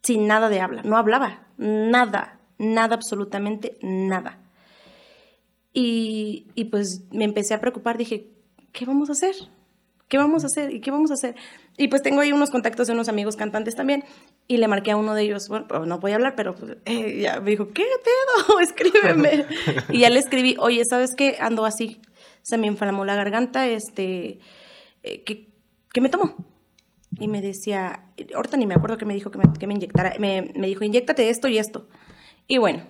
sin nada de habla. No hablaba, nada, nada, absolutamente nada. Y, y pues me empecé a preocupar, dije, ¿qué vamos a hacer? ¿Qué vamos a hacer? ¿Y qué vamos a hacer? Y pues tengo ahí unos contactos de unos amigos cantantes también. Y le marqué a uno de ellos, bueno, no voy a hablar, pero pues, eh, ya me dijo, ¿qué pedo? Escríbeme. y ya le escribí, oye, ¿sabes qué? Ando así. Se me inflamó la garganta, este, eh, ¿qué, qué me tomo? Y me decía, ahorita ni me acuerdo que me dijo que me, que me inyectara. Me, me dijo, inyectate esto y esto. Y bueno,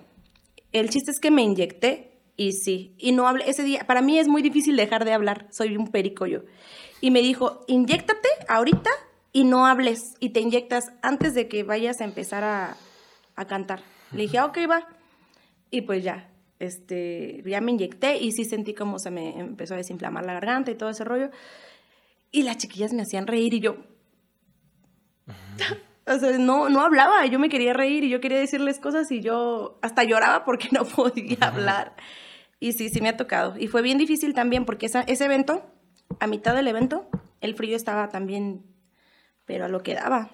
el chiste es que me inyecté y sí. Y no hablé. Ese día, para mí es muy difícil dejar de hablar. Soy un perico yo. Y me dijo, inyéctate ahorita y no hables. Y te inyectas antes de que vayas a empezar a, a cantar. Le dije, ah, ok, va. Y pues ya, este, ya me inyecté y sí sentí como se me empezó a desinflamar la garganta y todo ese rollo. Y las chiquillas me hacían reír y yo... O sea, no, no hablaba, yo me quería reír y yo quería decirles cosas y yo hasta lloraba porque no podía hablar. Y sí, sí me ha tocado. Y fue bien difícil también porque esa- ese evento, a mitad del evento, el frío estaba también, pero a lo que daba.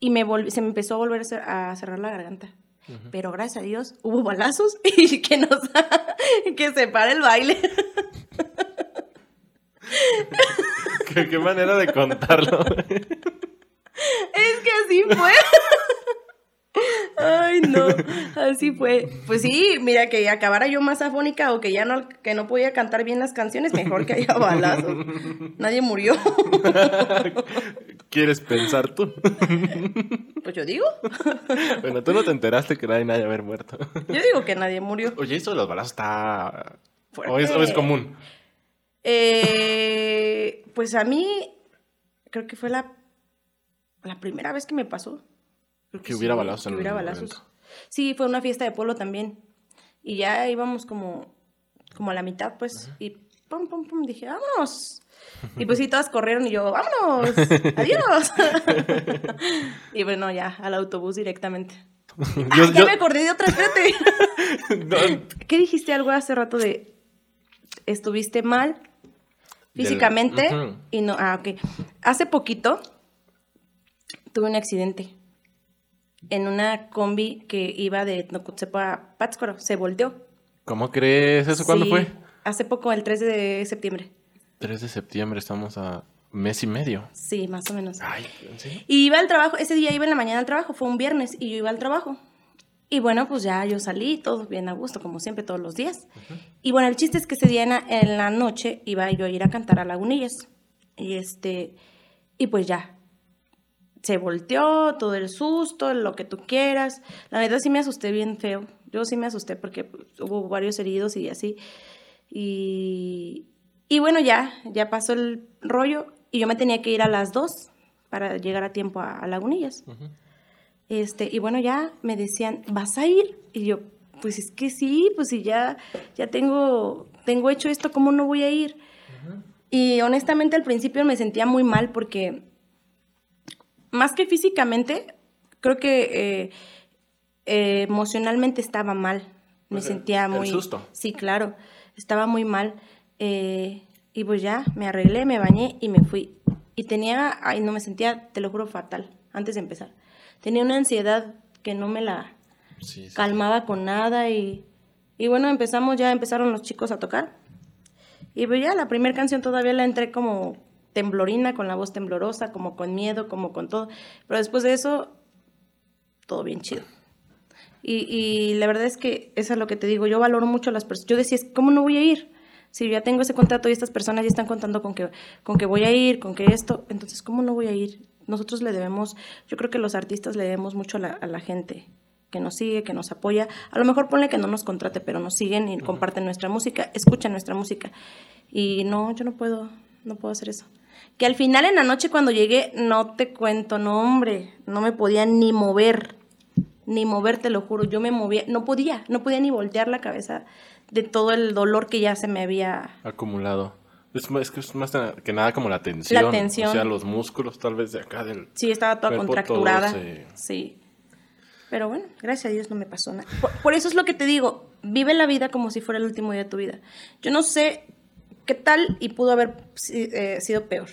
Y me se me empezó a volver a cer- a cerrar la garganta. Pero gracias a Dios hubo balazos y que nos que se pare el baile. ¿Qué, qué manera de contarlo. Es que así fue. Ay, no, así fue. Pues sí, mira, que acabara yo más afónica o que ya no, que no podía cantar bien las canciones, mejor que haya balazos. Nadie murió. ¿Quieres pensar tú? Pues yo digo, bueno, tú no te enteraste que nadie haya haber muerto. yo digo que nadie murió. Oye, esto de los balazos está... ¿O es, o es común? Eh, pues a mí, creo que fue la, la primera vez que me pasó. Creo Que hubiera sí, balazos que en hubiera balazos. Sí, fue una fiesta de pueblo también. Y ya íbamos como, como a la mitad, pues. Y pum, pum, pum, dije, vámonos. Y pues sí, todas corrieron y yo, vámonos, adiós. y bueno, ya, al autobús directamente. Yo- Ah, ya yo- me acordé de otra, espérate. No, ¿Qué dijiste algo hace rato de estuviste mal físicamente Ujú. y no? Ah, ok. Hace poquito tuve un accidente. En una combi que iba de Nocutzepa a Pátzcuaro. Se volteó. ¿Cómo crees? ¿Eso cuándo Sí, fue? Hace poco, el 3 de septiembre. 3 de septiembre, estamos a mes y medio. Sí, más o menos. Ay, ¿en serio? Y iba al trabajo, ese día iba en la mañana al trabajo, fue un viernes y yo iba al trabajo. Y bueno, pues ya yo salí, todo bien a gusto, como siempre, todos los días. Y bueno, el chiste es que ese día en la, en la noche iba yo a ir a cantar a Lagunillas. Y este, y pues ya, se volteó, todo el susto, lo que tú quieras. La verdad sí me asusté bien feo. Yo sí me asusté porque pues, hubo varios heridos y así. Y, y bueno, ya, ya pasó el rollo y yo me tenía que ir a las 2 para llegar a tiempo a, a Lagunillas. Este, y bueno, ya me decían, ¿vas a ir? Y yo, pues es que sí, pues si ya, ya tengo, tengo hecho esto, ¿cómo no voy a ir? Y honestamente al principio me sentía muy mal porque más que físicamente, creo que eh, eh, emocionalmente estaba mal. Me sea, sentía el muy... susto. Sí, claro, estaba muy mal. Eh, y pues ya, me arreglé, me bañé y me fui. Y tenía, ay, no me sentía, te lo juro, fatal, antes de empezar. Tenía una ansiedad que no me la Sí, sí. calmaba con nada y, y bueno, empezamos, ya empezaron los chicos a tocar. Y pues ya la primera canción todavía la entré como temblorina, con la voz temblorosa, como con miedo, como con todo. Pero después de eso, todo bien chido. Y, y la verdad es que eso es lo que te digo, yo valoro mucho a las personas. Yo decía, ¿cómo no voy a ir? Si ya tengo ese contrato y estas personas ya están contando con que, con que voy a ir, con que esto, entonces, ¿cómo no voy a ir? Nosotros le debemos, yo creo que los artistas le debemos mucho a la, a la gente que nos sigue, que nos apoya. A lo mejor ponle que no nos contrate, pero nos siguen y comparten nuestra música, escuchan nuestra música. Y no, yo no puedo, no puedo hacer eso. Que al final en la noche cuando llegué, no te cuento, no hombre, no me podía ni mover, ni mover, te lo juro. Yo me movía, no podía, no podía ni voltear la cabeza de todo el dolor que ya se me había... Acumulado. Es, más- es que es más que nada como la tensión. La tensión. O sea, los músculos tal vez de acá del... Sí, estaba toda Cuerpo contracturada. todo Sí. Pero bueno, gracias a Dios no me pasó nada. Por, por eso es lo que te digo, vive la vida como si fuera el último día de tu vida. Yo no sé qué tal y pudo haber eh, sido peor.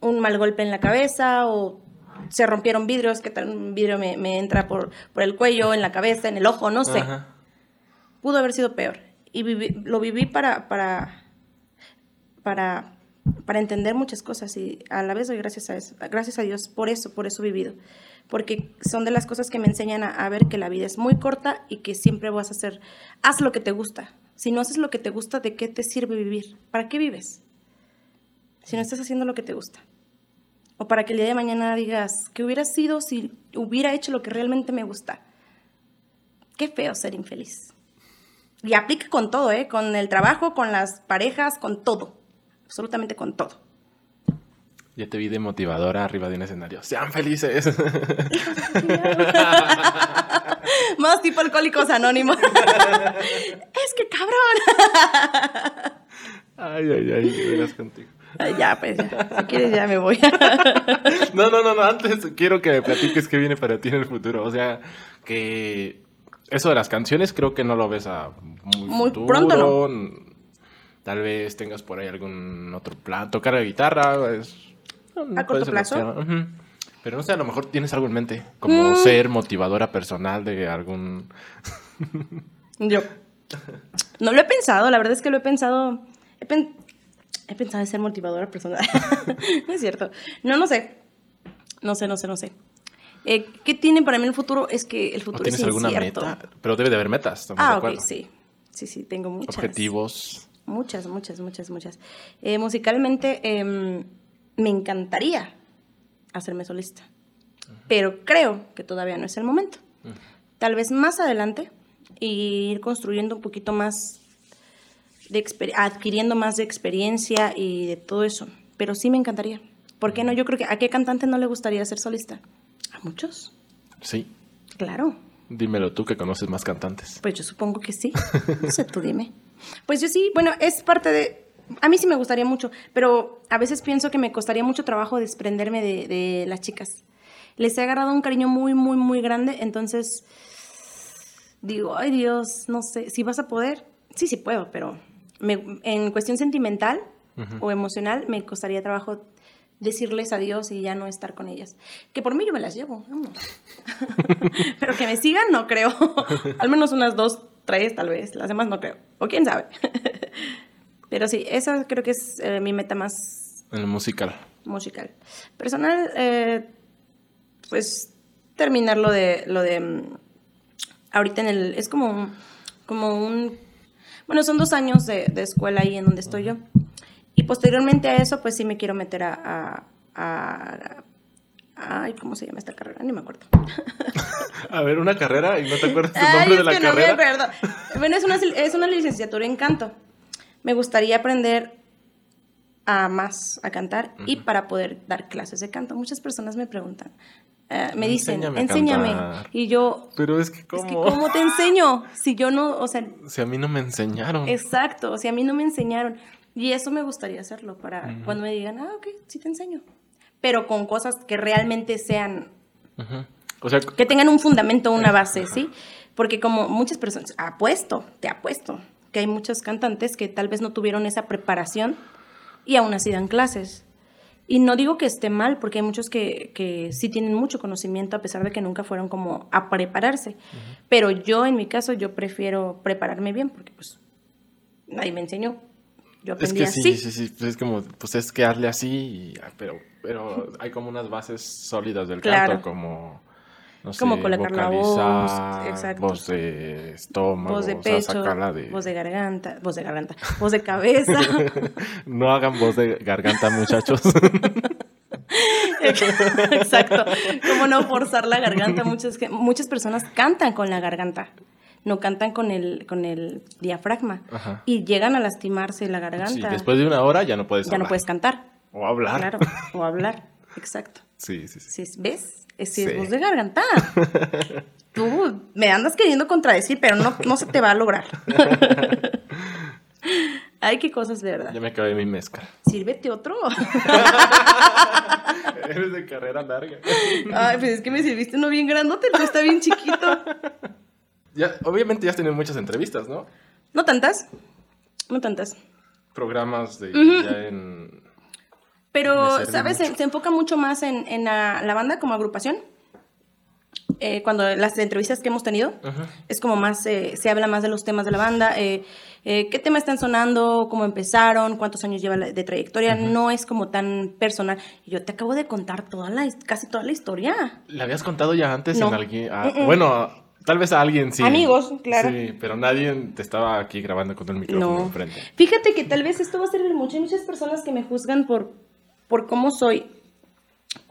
Un mal golpe en la cabeza o se rompieron vidrios, qué tal un vidrio me, me entra por, por el cuello, en la cabeza, en el ojo, no sé. Pudo haber sido peor. Y viví- lo viví para, para, para, para entender muchas cosas y a la vez doy gracias a eso, gracias a Dios por eso, por eso he vivido. Porque son de las cosas que me enseñan a, a ver que la vida es muy corta y que siempre vas a hacer, haz lo que te gusta. Si no haces lo que te gusta, ¿de qué te sirve vivir? ¿Para qué vives? Si no estás haciendo lo que te gusta. O para que el día de mañana digas, ¿qué hubiera sido si hubiera hecho lo que realmente me gusta? Qué feo ser infeliz. Y aplica con todo, ¿eh? Con el trabajo, con las parejas, con todo. Absolutamente con todo. Ya te vi de motivadora arriba de un escenario. ¡Sean felices! Más tipo alcohólicos anónimos. es que cabrón. ay, ay, ay, de veras contigo. Ay, ya, pues ya. Si quieres ya me voy. No, no, no, no. Antes quiero que me platiques qué viene para ti en el futuro. O sea, que eso de las canciones creo que no lo ves a muy, Muy futuro. pronto, ¿no? Tal vez tengas por ahí algún otro plan. Tocar la guitarra. Es, ¿A corto plazo? Ujú. Pero no sé, a lo mejor tienes algo en mente. Como Mm. ser motivadora personal de algún... Yo. No lo he pensado, la verdad es que lo he pensado. He, pen- he pensado en ser motivadora personal. no es cierto. No, no sé. No sé, no sé, no sé. Eh, ¿Qué tiene para mí el futuro? Es que el ¿O futuro tienes es alguna incierto. meta? Pero debe de haber metas. Ah, ok, sí. Sí, sí, tengo muchas. Objetivos. Muchas, muchas, muchas, muchas. Eh, musicalmente, em, me encantaría hacerme solista, pero creo que todavía no es el momento. Tal vez más adelante y ir construyendo un poquito más, de adquiriendo más de experiencia y de todo eso. Pero sí me encantaría. ¿Por qué no? Yo creo que a qué cantante no le gustaría ser solista. A muchos, Sí. claro. Dímelo tú que conoces más cantantes. Pues yo supongo que sí. No sé, tú dime. Pues yo sí, bueno, es parte de... A mí sí me gustaría mucho, pero a veces pienso que me costaría mucho trabajo desprenderme de, de las chicas. Les he agarrado un cariño muy, muy, muy grande, entonces digo, ay Dios, no sé, si vas a poder, sí, sí puedo, pero me- en cuestión sentimental o emocional me costaría trabajo decirles adiós y ya no estar con ellas. Que por mí yo me las llevo. Pero que me sigan, no creo. Al menos unas dos, tres tal vez, las demás no creo. O quién sabe. Pero sí, esa creo que es eh, mi meta más el musical. musical. Personal, eh, pues terminar lo de, lo de, mm, ahorita en el, es como un, como un, bueno, son dos años de, de escuela ahí en donde estoy yo. Y posteriormente a eso, pues sí me quiero meter a, a, a- ay, ¿cómo se llama esta carrera? Ni me acuerdo. A ver, una carrera y no te acuerdas el Ay, nombre es de la que no me carrera. acuerdo. Bueno, es una, es una licenciatura en canto. Me gustaría aprender a más a cantar y para poder dar clases de canto. Muchas personas me preguntan, eh, me dicen, Enséñame. Y yo, Pero es que, ¿cómo? es que, ¿cómo te enseño? Si yo no, o sea, Si a mí no me enseñaron. exacto, sea, a mí no me enseñaron. Y eso me gustaría hacerlo para cuando me digan, ah, ok, sí te enseño. Pero con cosas que realmente sean. O sea, que tengan un fundamento, una base, ¿sí? Porque como muchas personas, apuesto, te apuesto, que hay muchos cantantes que tal vez no tuvieron esa preparación y aún así dan clases. Y no digo que esté mal, porque hay muchos que, que sí tienen mucho conocimiento a pesar de que nunca fueron como a prepararse. Pero yo, en mi caso, yo prefiero prepararme bien, porque pues nadie me enseñó. Yo es aprendí que sí, así. sí, sí. Pues es como, pues es que hazle así, y- ah, pero, pero hay como unas bases sólidas del Claro. canto, como, no sé, Como colocar la voz, exacto. voz de estómago, Voz de o sea, pecho, de... voz de garganta, voz de garganta, voz de cabeza. No hagan voz de garganta, muchachos. Exacto. Como no forzar la garganta. Muchas, muchas personas cantan con la garganta. No cantan con el, con el diafragma. Ajá. Y llegan a lastimarse la garganta. Sí, después de una hora ya no puedes ya no puedes cantar. O hablar. Claro. O hablar. Exacto. Sí, sí. Sí, ¿Ves? Es, sí, es voz de garganta. Tú me andas queriendo contradecir, pero no, no se te va a lograr. Ay, qué cosas de verdad. Ya me acabé mi mezcal. Sírvete otro. Eres de carrera larga. Ay, pues es que me sirviste uno bien grandote, el está bien chiquito. Ya, obviamente ya has tenido muchas entrevistas, ¿no? No tantas. No tantas. Programas de ya en... Pero, ¿sabes? Se, se enfoca mucho más en, en la, la banda como agrupación. Eh, cuando las entrevistas que hemos tenido, Ajá. es como más, eh, se habla más de los temas de la banda, eh, eh, qué temas están sonando, cómo empezaron, cuántos años lleva la- de trayectoria, no es como tan personal. Yo te acabo de contar toda la, casi toda la historia. ¿Le habías contado ya antes No. en alguien? ah, Mm-mm. Bueno, tal vez a alguien sí. Amigos, claro. Sí, pero nadie te estaba aquí grabando con el micrófono No. enfrente. Fíjate que tal vez esto va a servir mucho. Hay muchas personas que me juzgan por, por cómo soy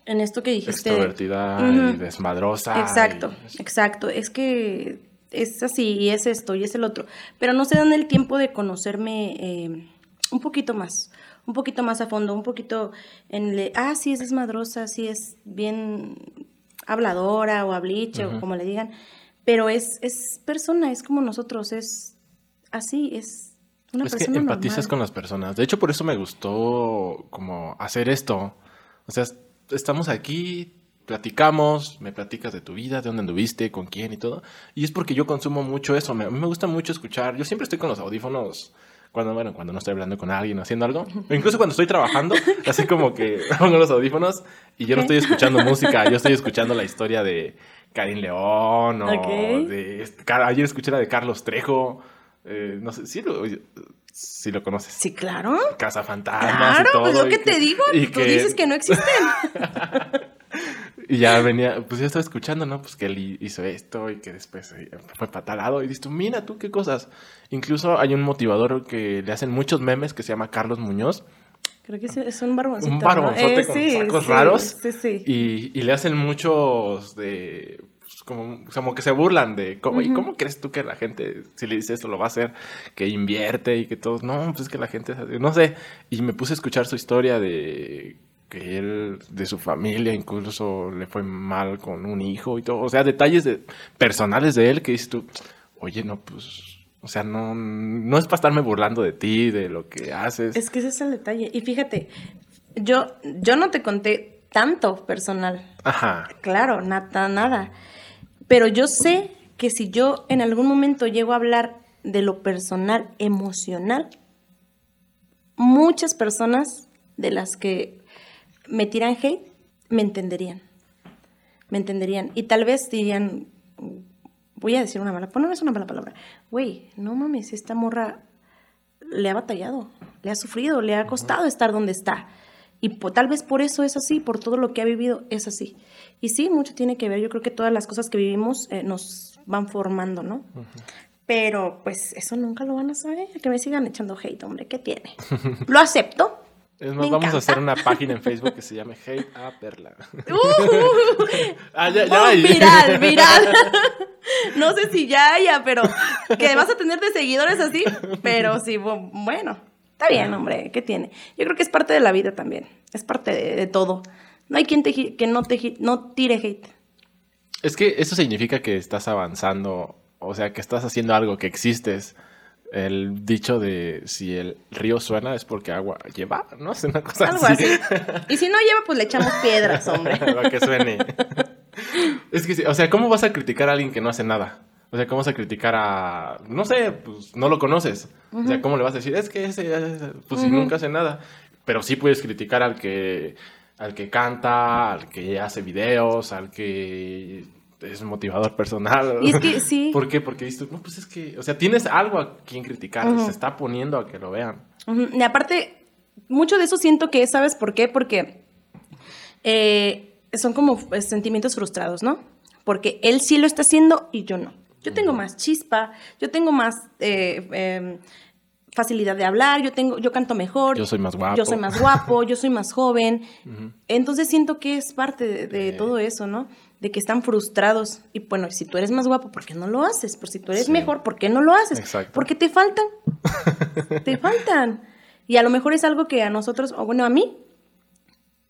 en esto que dijiste. Extrovertida y desmadrosa. Exacto, y- exacto. Es que es así y es esto y es el otro. Pero no se dan el tiempo de conocerme eh, un poquito más, un poquito más a fondo, un poquito en le, ah, sí es desmadrosa, sí es bien habladora o habliche o como le digan. Pero es, es persona, es como nosotros, es así, es una es que empatizas normal. con las personas. De hecho, por eso me gustó como hacer esto. O sea, est- estamos aquí, platicamos, me platicas de tu vida, de dónde anduviste, con quién y todo. Y es porque yo consumo mucho eso. Me- a mí me gusta mucho escuchar. Yo siempre estoy con los audífonos cuando, bueno, cuando no estoy hablando con alguien o haciendo algo. O incluso cuando estoy trabajando, así como que pongo los audífonos y yo no estoy escuchando música, yo estoy escuchando la historia de Karin León o Ok. de... Ayer escuché la de Carlos Trejo. Eh, no sé, sí lo, sí lo conoces. Sí, claro. Casa Fantasmas Claro, y todo. pues lo y que te digo, y tú dices que no existen. Y ya venía, pues yo estaba escuchando, ¿no? Pues que él hi- hizo esto y que después eh, fue patalado. Y dices mira tú qué cosas. Incluso hay un motivador que le hacen muchos memes que se llama Carlos Muñoz. Creo que es- un barboncito. Un ¿no? barbonzote Eh, con sí, sacos sí, raros. Sí, sí. Y, y le hacen muchos de. Como, como que se burlan de. ¿cómo, ¿Y cómo crees tú que la gente, si le dices esto, lo va a hacer? Que invierte y que todos. No, pues es que la gente es así. No sé. Y me puse a escuchar su historia de que él, de su familia, incluso le fue mal con un hijo y todo. O sea, detalles de, personales de él que dices tú, oye, no, pues. O sea, no, no es para estarme burlando de ti, de lo que haces. Es que ese es el detalle. Y fíjate, yo, yo no te conté tanto personal. Ajá. Claro, nada, nada. Pero yo sé que si yo en algún momento llego a hablar de lo personal, emocional, muchas personas de las que me tiran hate, me entenderían. Me entenderían. Y tal vez dirían, voy a decir una mala, pues no es una mala palabra. Güey, no mames, esta morra le ha batallado, le ha sufrido, le ha costado estar donde está. Y tal vez por eso es así, por todo lo que ha vivido es así. Y sí, mucho tiene que ver, yo creo que todas las cosas que vivimos eh, nos van formando, ¿no? Pero pues eso nunca lo van a saber, que me sigan echando hate, hombre, ¿qué tiene? lo acepto, es más, vamos a hacer una página en Facebook que se llame Hate a Perla. Uh, ah, ya, ya viral, viral. no sé si ya haya, pero que vas a tener de seguidores así. Pero sí, bueno, está bien, hombre, ¿qué tiene? Yo creo que es parte de la vida también. Es parte de, todo. No hay quien te, que no, te, no tire hate. Es que eso significa que estás avanzando, o sea, que estás haciendo algo, que existes el dicho de si el río suena es porque agua lleva, ¿no? Es una cosa así. Y si no lleva, pues le echamos piedras, hombre. Para que suene. es que, o sea, ¿cómo vas a criticar a alguien que no hace nada? O sea, ¿cómo vas a criticar a, no sé, pues no lo conoces? O sea, ¿cómo le vas a decir? Es que ese, pues si nunca hace nada. Pero sí puedes criticar al que, al que canta, al que hace videos, al que es un motivador personal. Y es que sí. ¿Por qué? Porque dices, no, pues es que, o sea, tienes algo a quien criticar, se está poniendo a que lo vean. Y aparte, mucho de eso siento que, ¿sabes por qué? Porque eh, son como pues, sentimientos frustrados, ¿no? Porque él sí lo está haciendo y yo no. Yo tengo más chispa, yo tengo más eh, em, facilidad de hablar, yo tengo, yo canto mejor. Yo soy más guapo. Yo soy más guapo, yo soy más joven. Entonces siento que es parte de, todo eso, ¿no? De que están frustrados. Y bueno, si tú eres más guapo, ¿por qué no lo haces? Por si tú eres mejor, ¿por qué no lo haces? Exacto. Porque te faltan. te faltan. Y a lo mejor es algo que a nosotros, o bueno, a mí,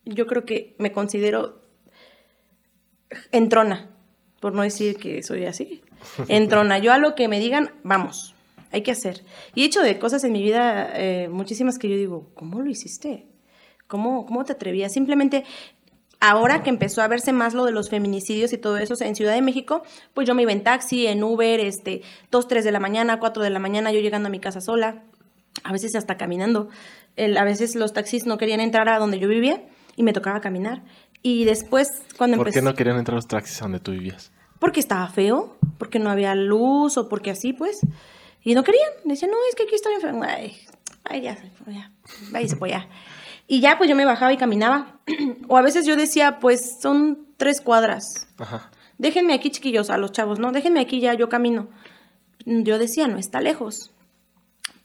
yo creo que me considero entrona, por no decir que soy así. Entrona. Yo a lo que me digan, vamos hay que hacer. Y he hecho de cosas en mi vida eh, muchísimas que yo digo, ¿cómo lo hiciste? ¿Cómo, ¿Cómo te atrevías? Simplemente ahora que empezó a verse más lo de los feminicidios y todo eso en Ciudad de México, pues yo me iba en taxi, en Uber, este, 2, 3 de la mañana, 4 de la mañana, yo llegando a mi casa sola, a veces hasta caminando. a veces los taxis no querían entrar a donde yo vivía y me tocaba caminar. Y después, cuando empecé... ¿Por qué no querían entrar los taxis a donde tú vivías? Porque estaba feo, porque no había luz o porque así, pues. Y no querían. Decían, no, es que aquí estoy enferma. Ay, ay ya, ya, váyase pues ya. Y ya, pues yo me bajaba y caminaba. o a veces yo decía, pues son tres cuadras. Ajá. Déjenme aquí, chiquillos, a los chavos, ¿no? Déjenme aquí ya, yo camino. Yo decía, no está lejos.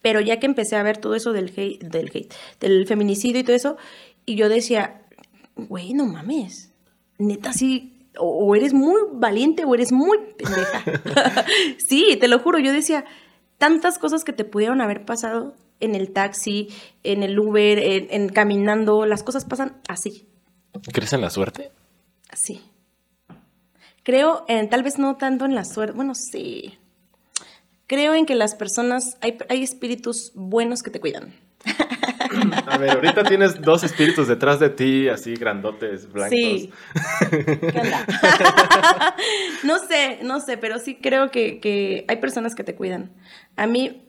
Pero ya que empecé a ver todo eso del hate, del hate, del feminicidio y todo eso, y yo decía, güey, no mames. Neta, sí, o, eres muy valiente o eres muy pendeja. sí, te lo juro, yo decía, tantas cosas que te pudieron haber pasado en el taxi, en el Uber, en, caminando, las cosas pasan así. ¿Crees en la suerte? Sí. Creo en, tal vez no tanto en la suerte, bueno, sí. Creo en que las personas, hay, hay espíritus buenos que te cuidan. A ver, ahorita tienes dos espíritus detrás de ti, así grandotes, blancos. Sí. no sé, no sé, pero sí creo que, hay personas que te cuidan. A mí,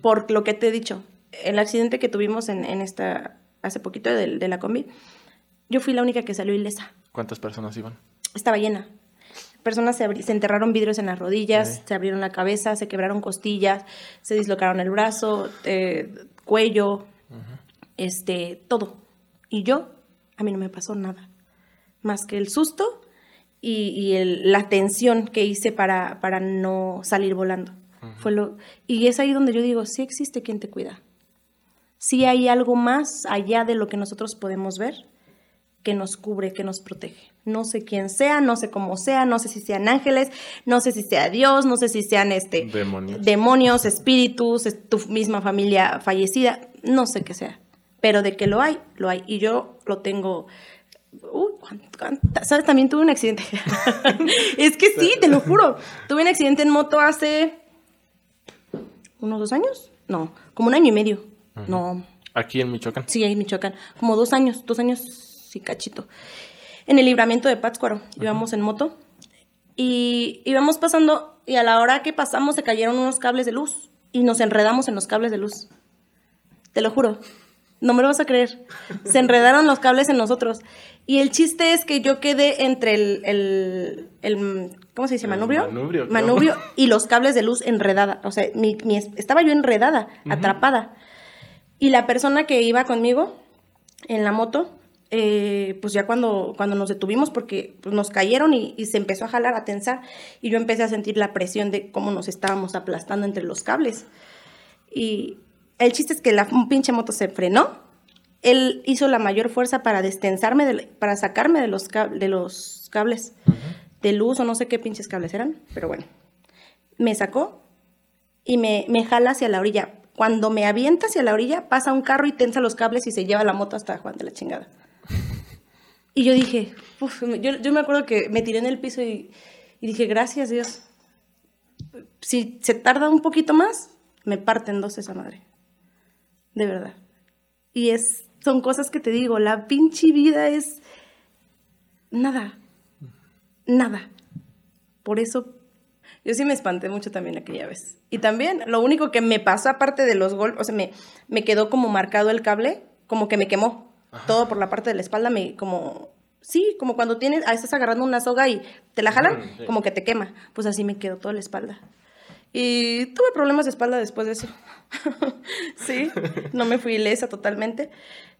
por lo que te he dicho, el accidente que tuvimos en, esta, hace poquito de, de, la combi, yo fui la única que salió ilesa. ¿Cuántas personas iban? Estaba llena. Personas se, se enterraron vidrios en las rodillas, se abrieron la cabeza, se quebraron costillas, se dislocaron el brazo, eh, cuello, este, todo. Y yo, a mí no me pasó nada, más que el susto y, la tensión que hice para, para no salir volando. Fue lo, y es ahí donde yo digo, sí existe quien te cuida. Sí hay algo más allá de lo que nosotros podemos ver que nos cubre, que nos protege. No sé quién sea, no sé cómo sea, no sé si sean ángeles, no sé si sea Dios, no sé si sean este demonios, demonios espíritus, tu misma familia fallecida, no sé qué sea. Pero de que lo hay, lo hay. Y yo lo tengo. Uy, ¿Sabes? También tuve un accidente. es que sí, te lo juro. Tuve un accidente en moto hace. ¿Unos dos años? No, como un año y medio. No. ¿Aquí en Michoacán? Sí, en Michoacán. Como dos años, dos años sí, cachito. En el libramiento de Pátzcuaro, íbamos en moto y íbamos pasando y a la hora que pasamos se cayeron unos cables de luz y nos enredamos en los cables de luz. Te lo juro. No me lo vas a creer. Se enredaron los cables en nosotros. Y el chiste es que yo quedé entre el, el, el- ¿cómo se dice? Manubrio. manubrio. Manubrio y los cables de luz enredada. O sea, mi- mi- estaba yo enredada, atrapada. Y la persona que iba conmigo en la moto, eh, pues ya cuando, cuando nos detuvimos, porque pues, nos cayeron y, y se empezó a jalar, a tensar, y yo empecé a sentir la presión de cómo nos estábamos aplastando entre los cables. Y el chiste es que la pinche moto se frenó. Él hizo la mayor fuerza para destensarme, de- para sacarme de los, de los cables de luz o no sé qué pinches cables eran, pero bueno. Me sacó y me, me jala hacia la orilla. Cuando me avienta hacia la orilla, pasa un carro y tensa los cables y se lleva la moto hasta Juan de la chingada. Y yo dije, uf, yo, yo me acuerdo que me tiré en el piso y, y dije, gracias Dios. Si se tarda un poquito más, me parten dos esa madre. De verdad. Y es, son cosas que te digo, la pinche vida es nada. Nada. Por eso yo sí me espanté mucho también aquella vez. Y también lo único que me pasó aparte de los golpes, o sea, me, me quedó como marcado el cable, como que me quemó. Todo por la parte de la espalda, me como... Sí, como cuando tienes, ah, estás agarrando una soga y te la jalan, sí. como que te quema. Pues así me quedó toda la espalda. Y tuve problemas de espalda después de eso. sí, no me fui ilesa totalmente,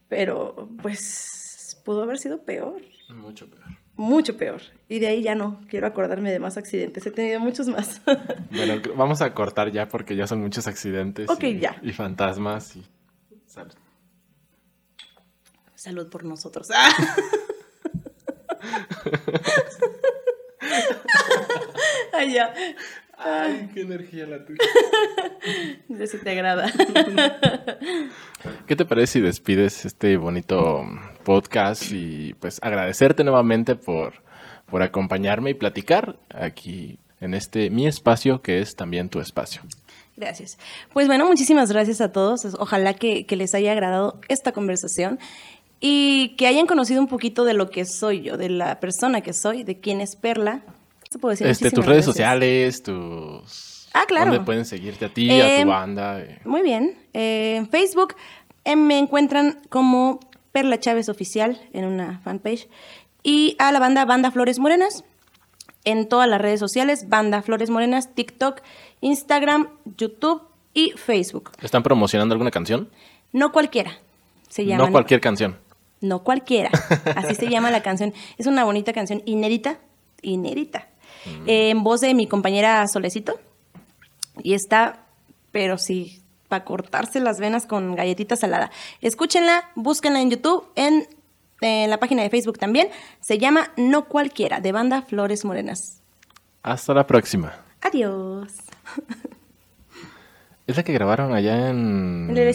pero pues pudo haber sido peor, Mucho peor. mucho peor. Y de ahí ya no quiero acordarme de más accidentes, he tenido muchos más. Bueno, vamos a cortar ya porque ya son muchos accidentes. Ok, y, ya. Y fantasmas y... Salud. Salud por nosotros. Ay, ya. Ay, qué energía la tuya. De si te agrada. ¿Qué te parece si despides este bonito podcast y pues agradecerte nuevamente por, por acompañarme y platicar aquí en este mi espacio que es también tu espacio? Gracias. Pues bueno, muchísimas gracias a todos. Ojalá que, que les haya agradado esta conversación y que hayan conocido un poquito de lo que soy yo, de la persona que soy, de quién es Perla. ¿Qué se puede decir? Este, tus redes sociales, tus... Ah, claro. ¿Dónde pueden seguirte a ti, a Em, tu banda? Eh, Muy bien. Eh, en Facebook eh, me encuentran como Perla Chávez Oficial en una fanpage y a la banda Banda Flores Morenas en todas las redes sociales, Banda Flores Morenas, TikTok, Instagram, YouTube y Facebook. ¿Están promocionando alguna canción? No cualquiera se llama. No cualquier canción. No cualquiera. Así se llama la canción. Es una bonita canción inédita, inédita. Eh, en voz de mi compañera Solecito. Y está, pero sí, para cortarse las venas con galletita salada. Escúchenla, búsquenla en YouTube, en, en la página de Facebook también. Se llama No Cualquiera, de banda Flores Morenas. Hasta la próxima. Adiós. Es la que grabaron allá en... En el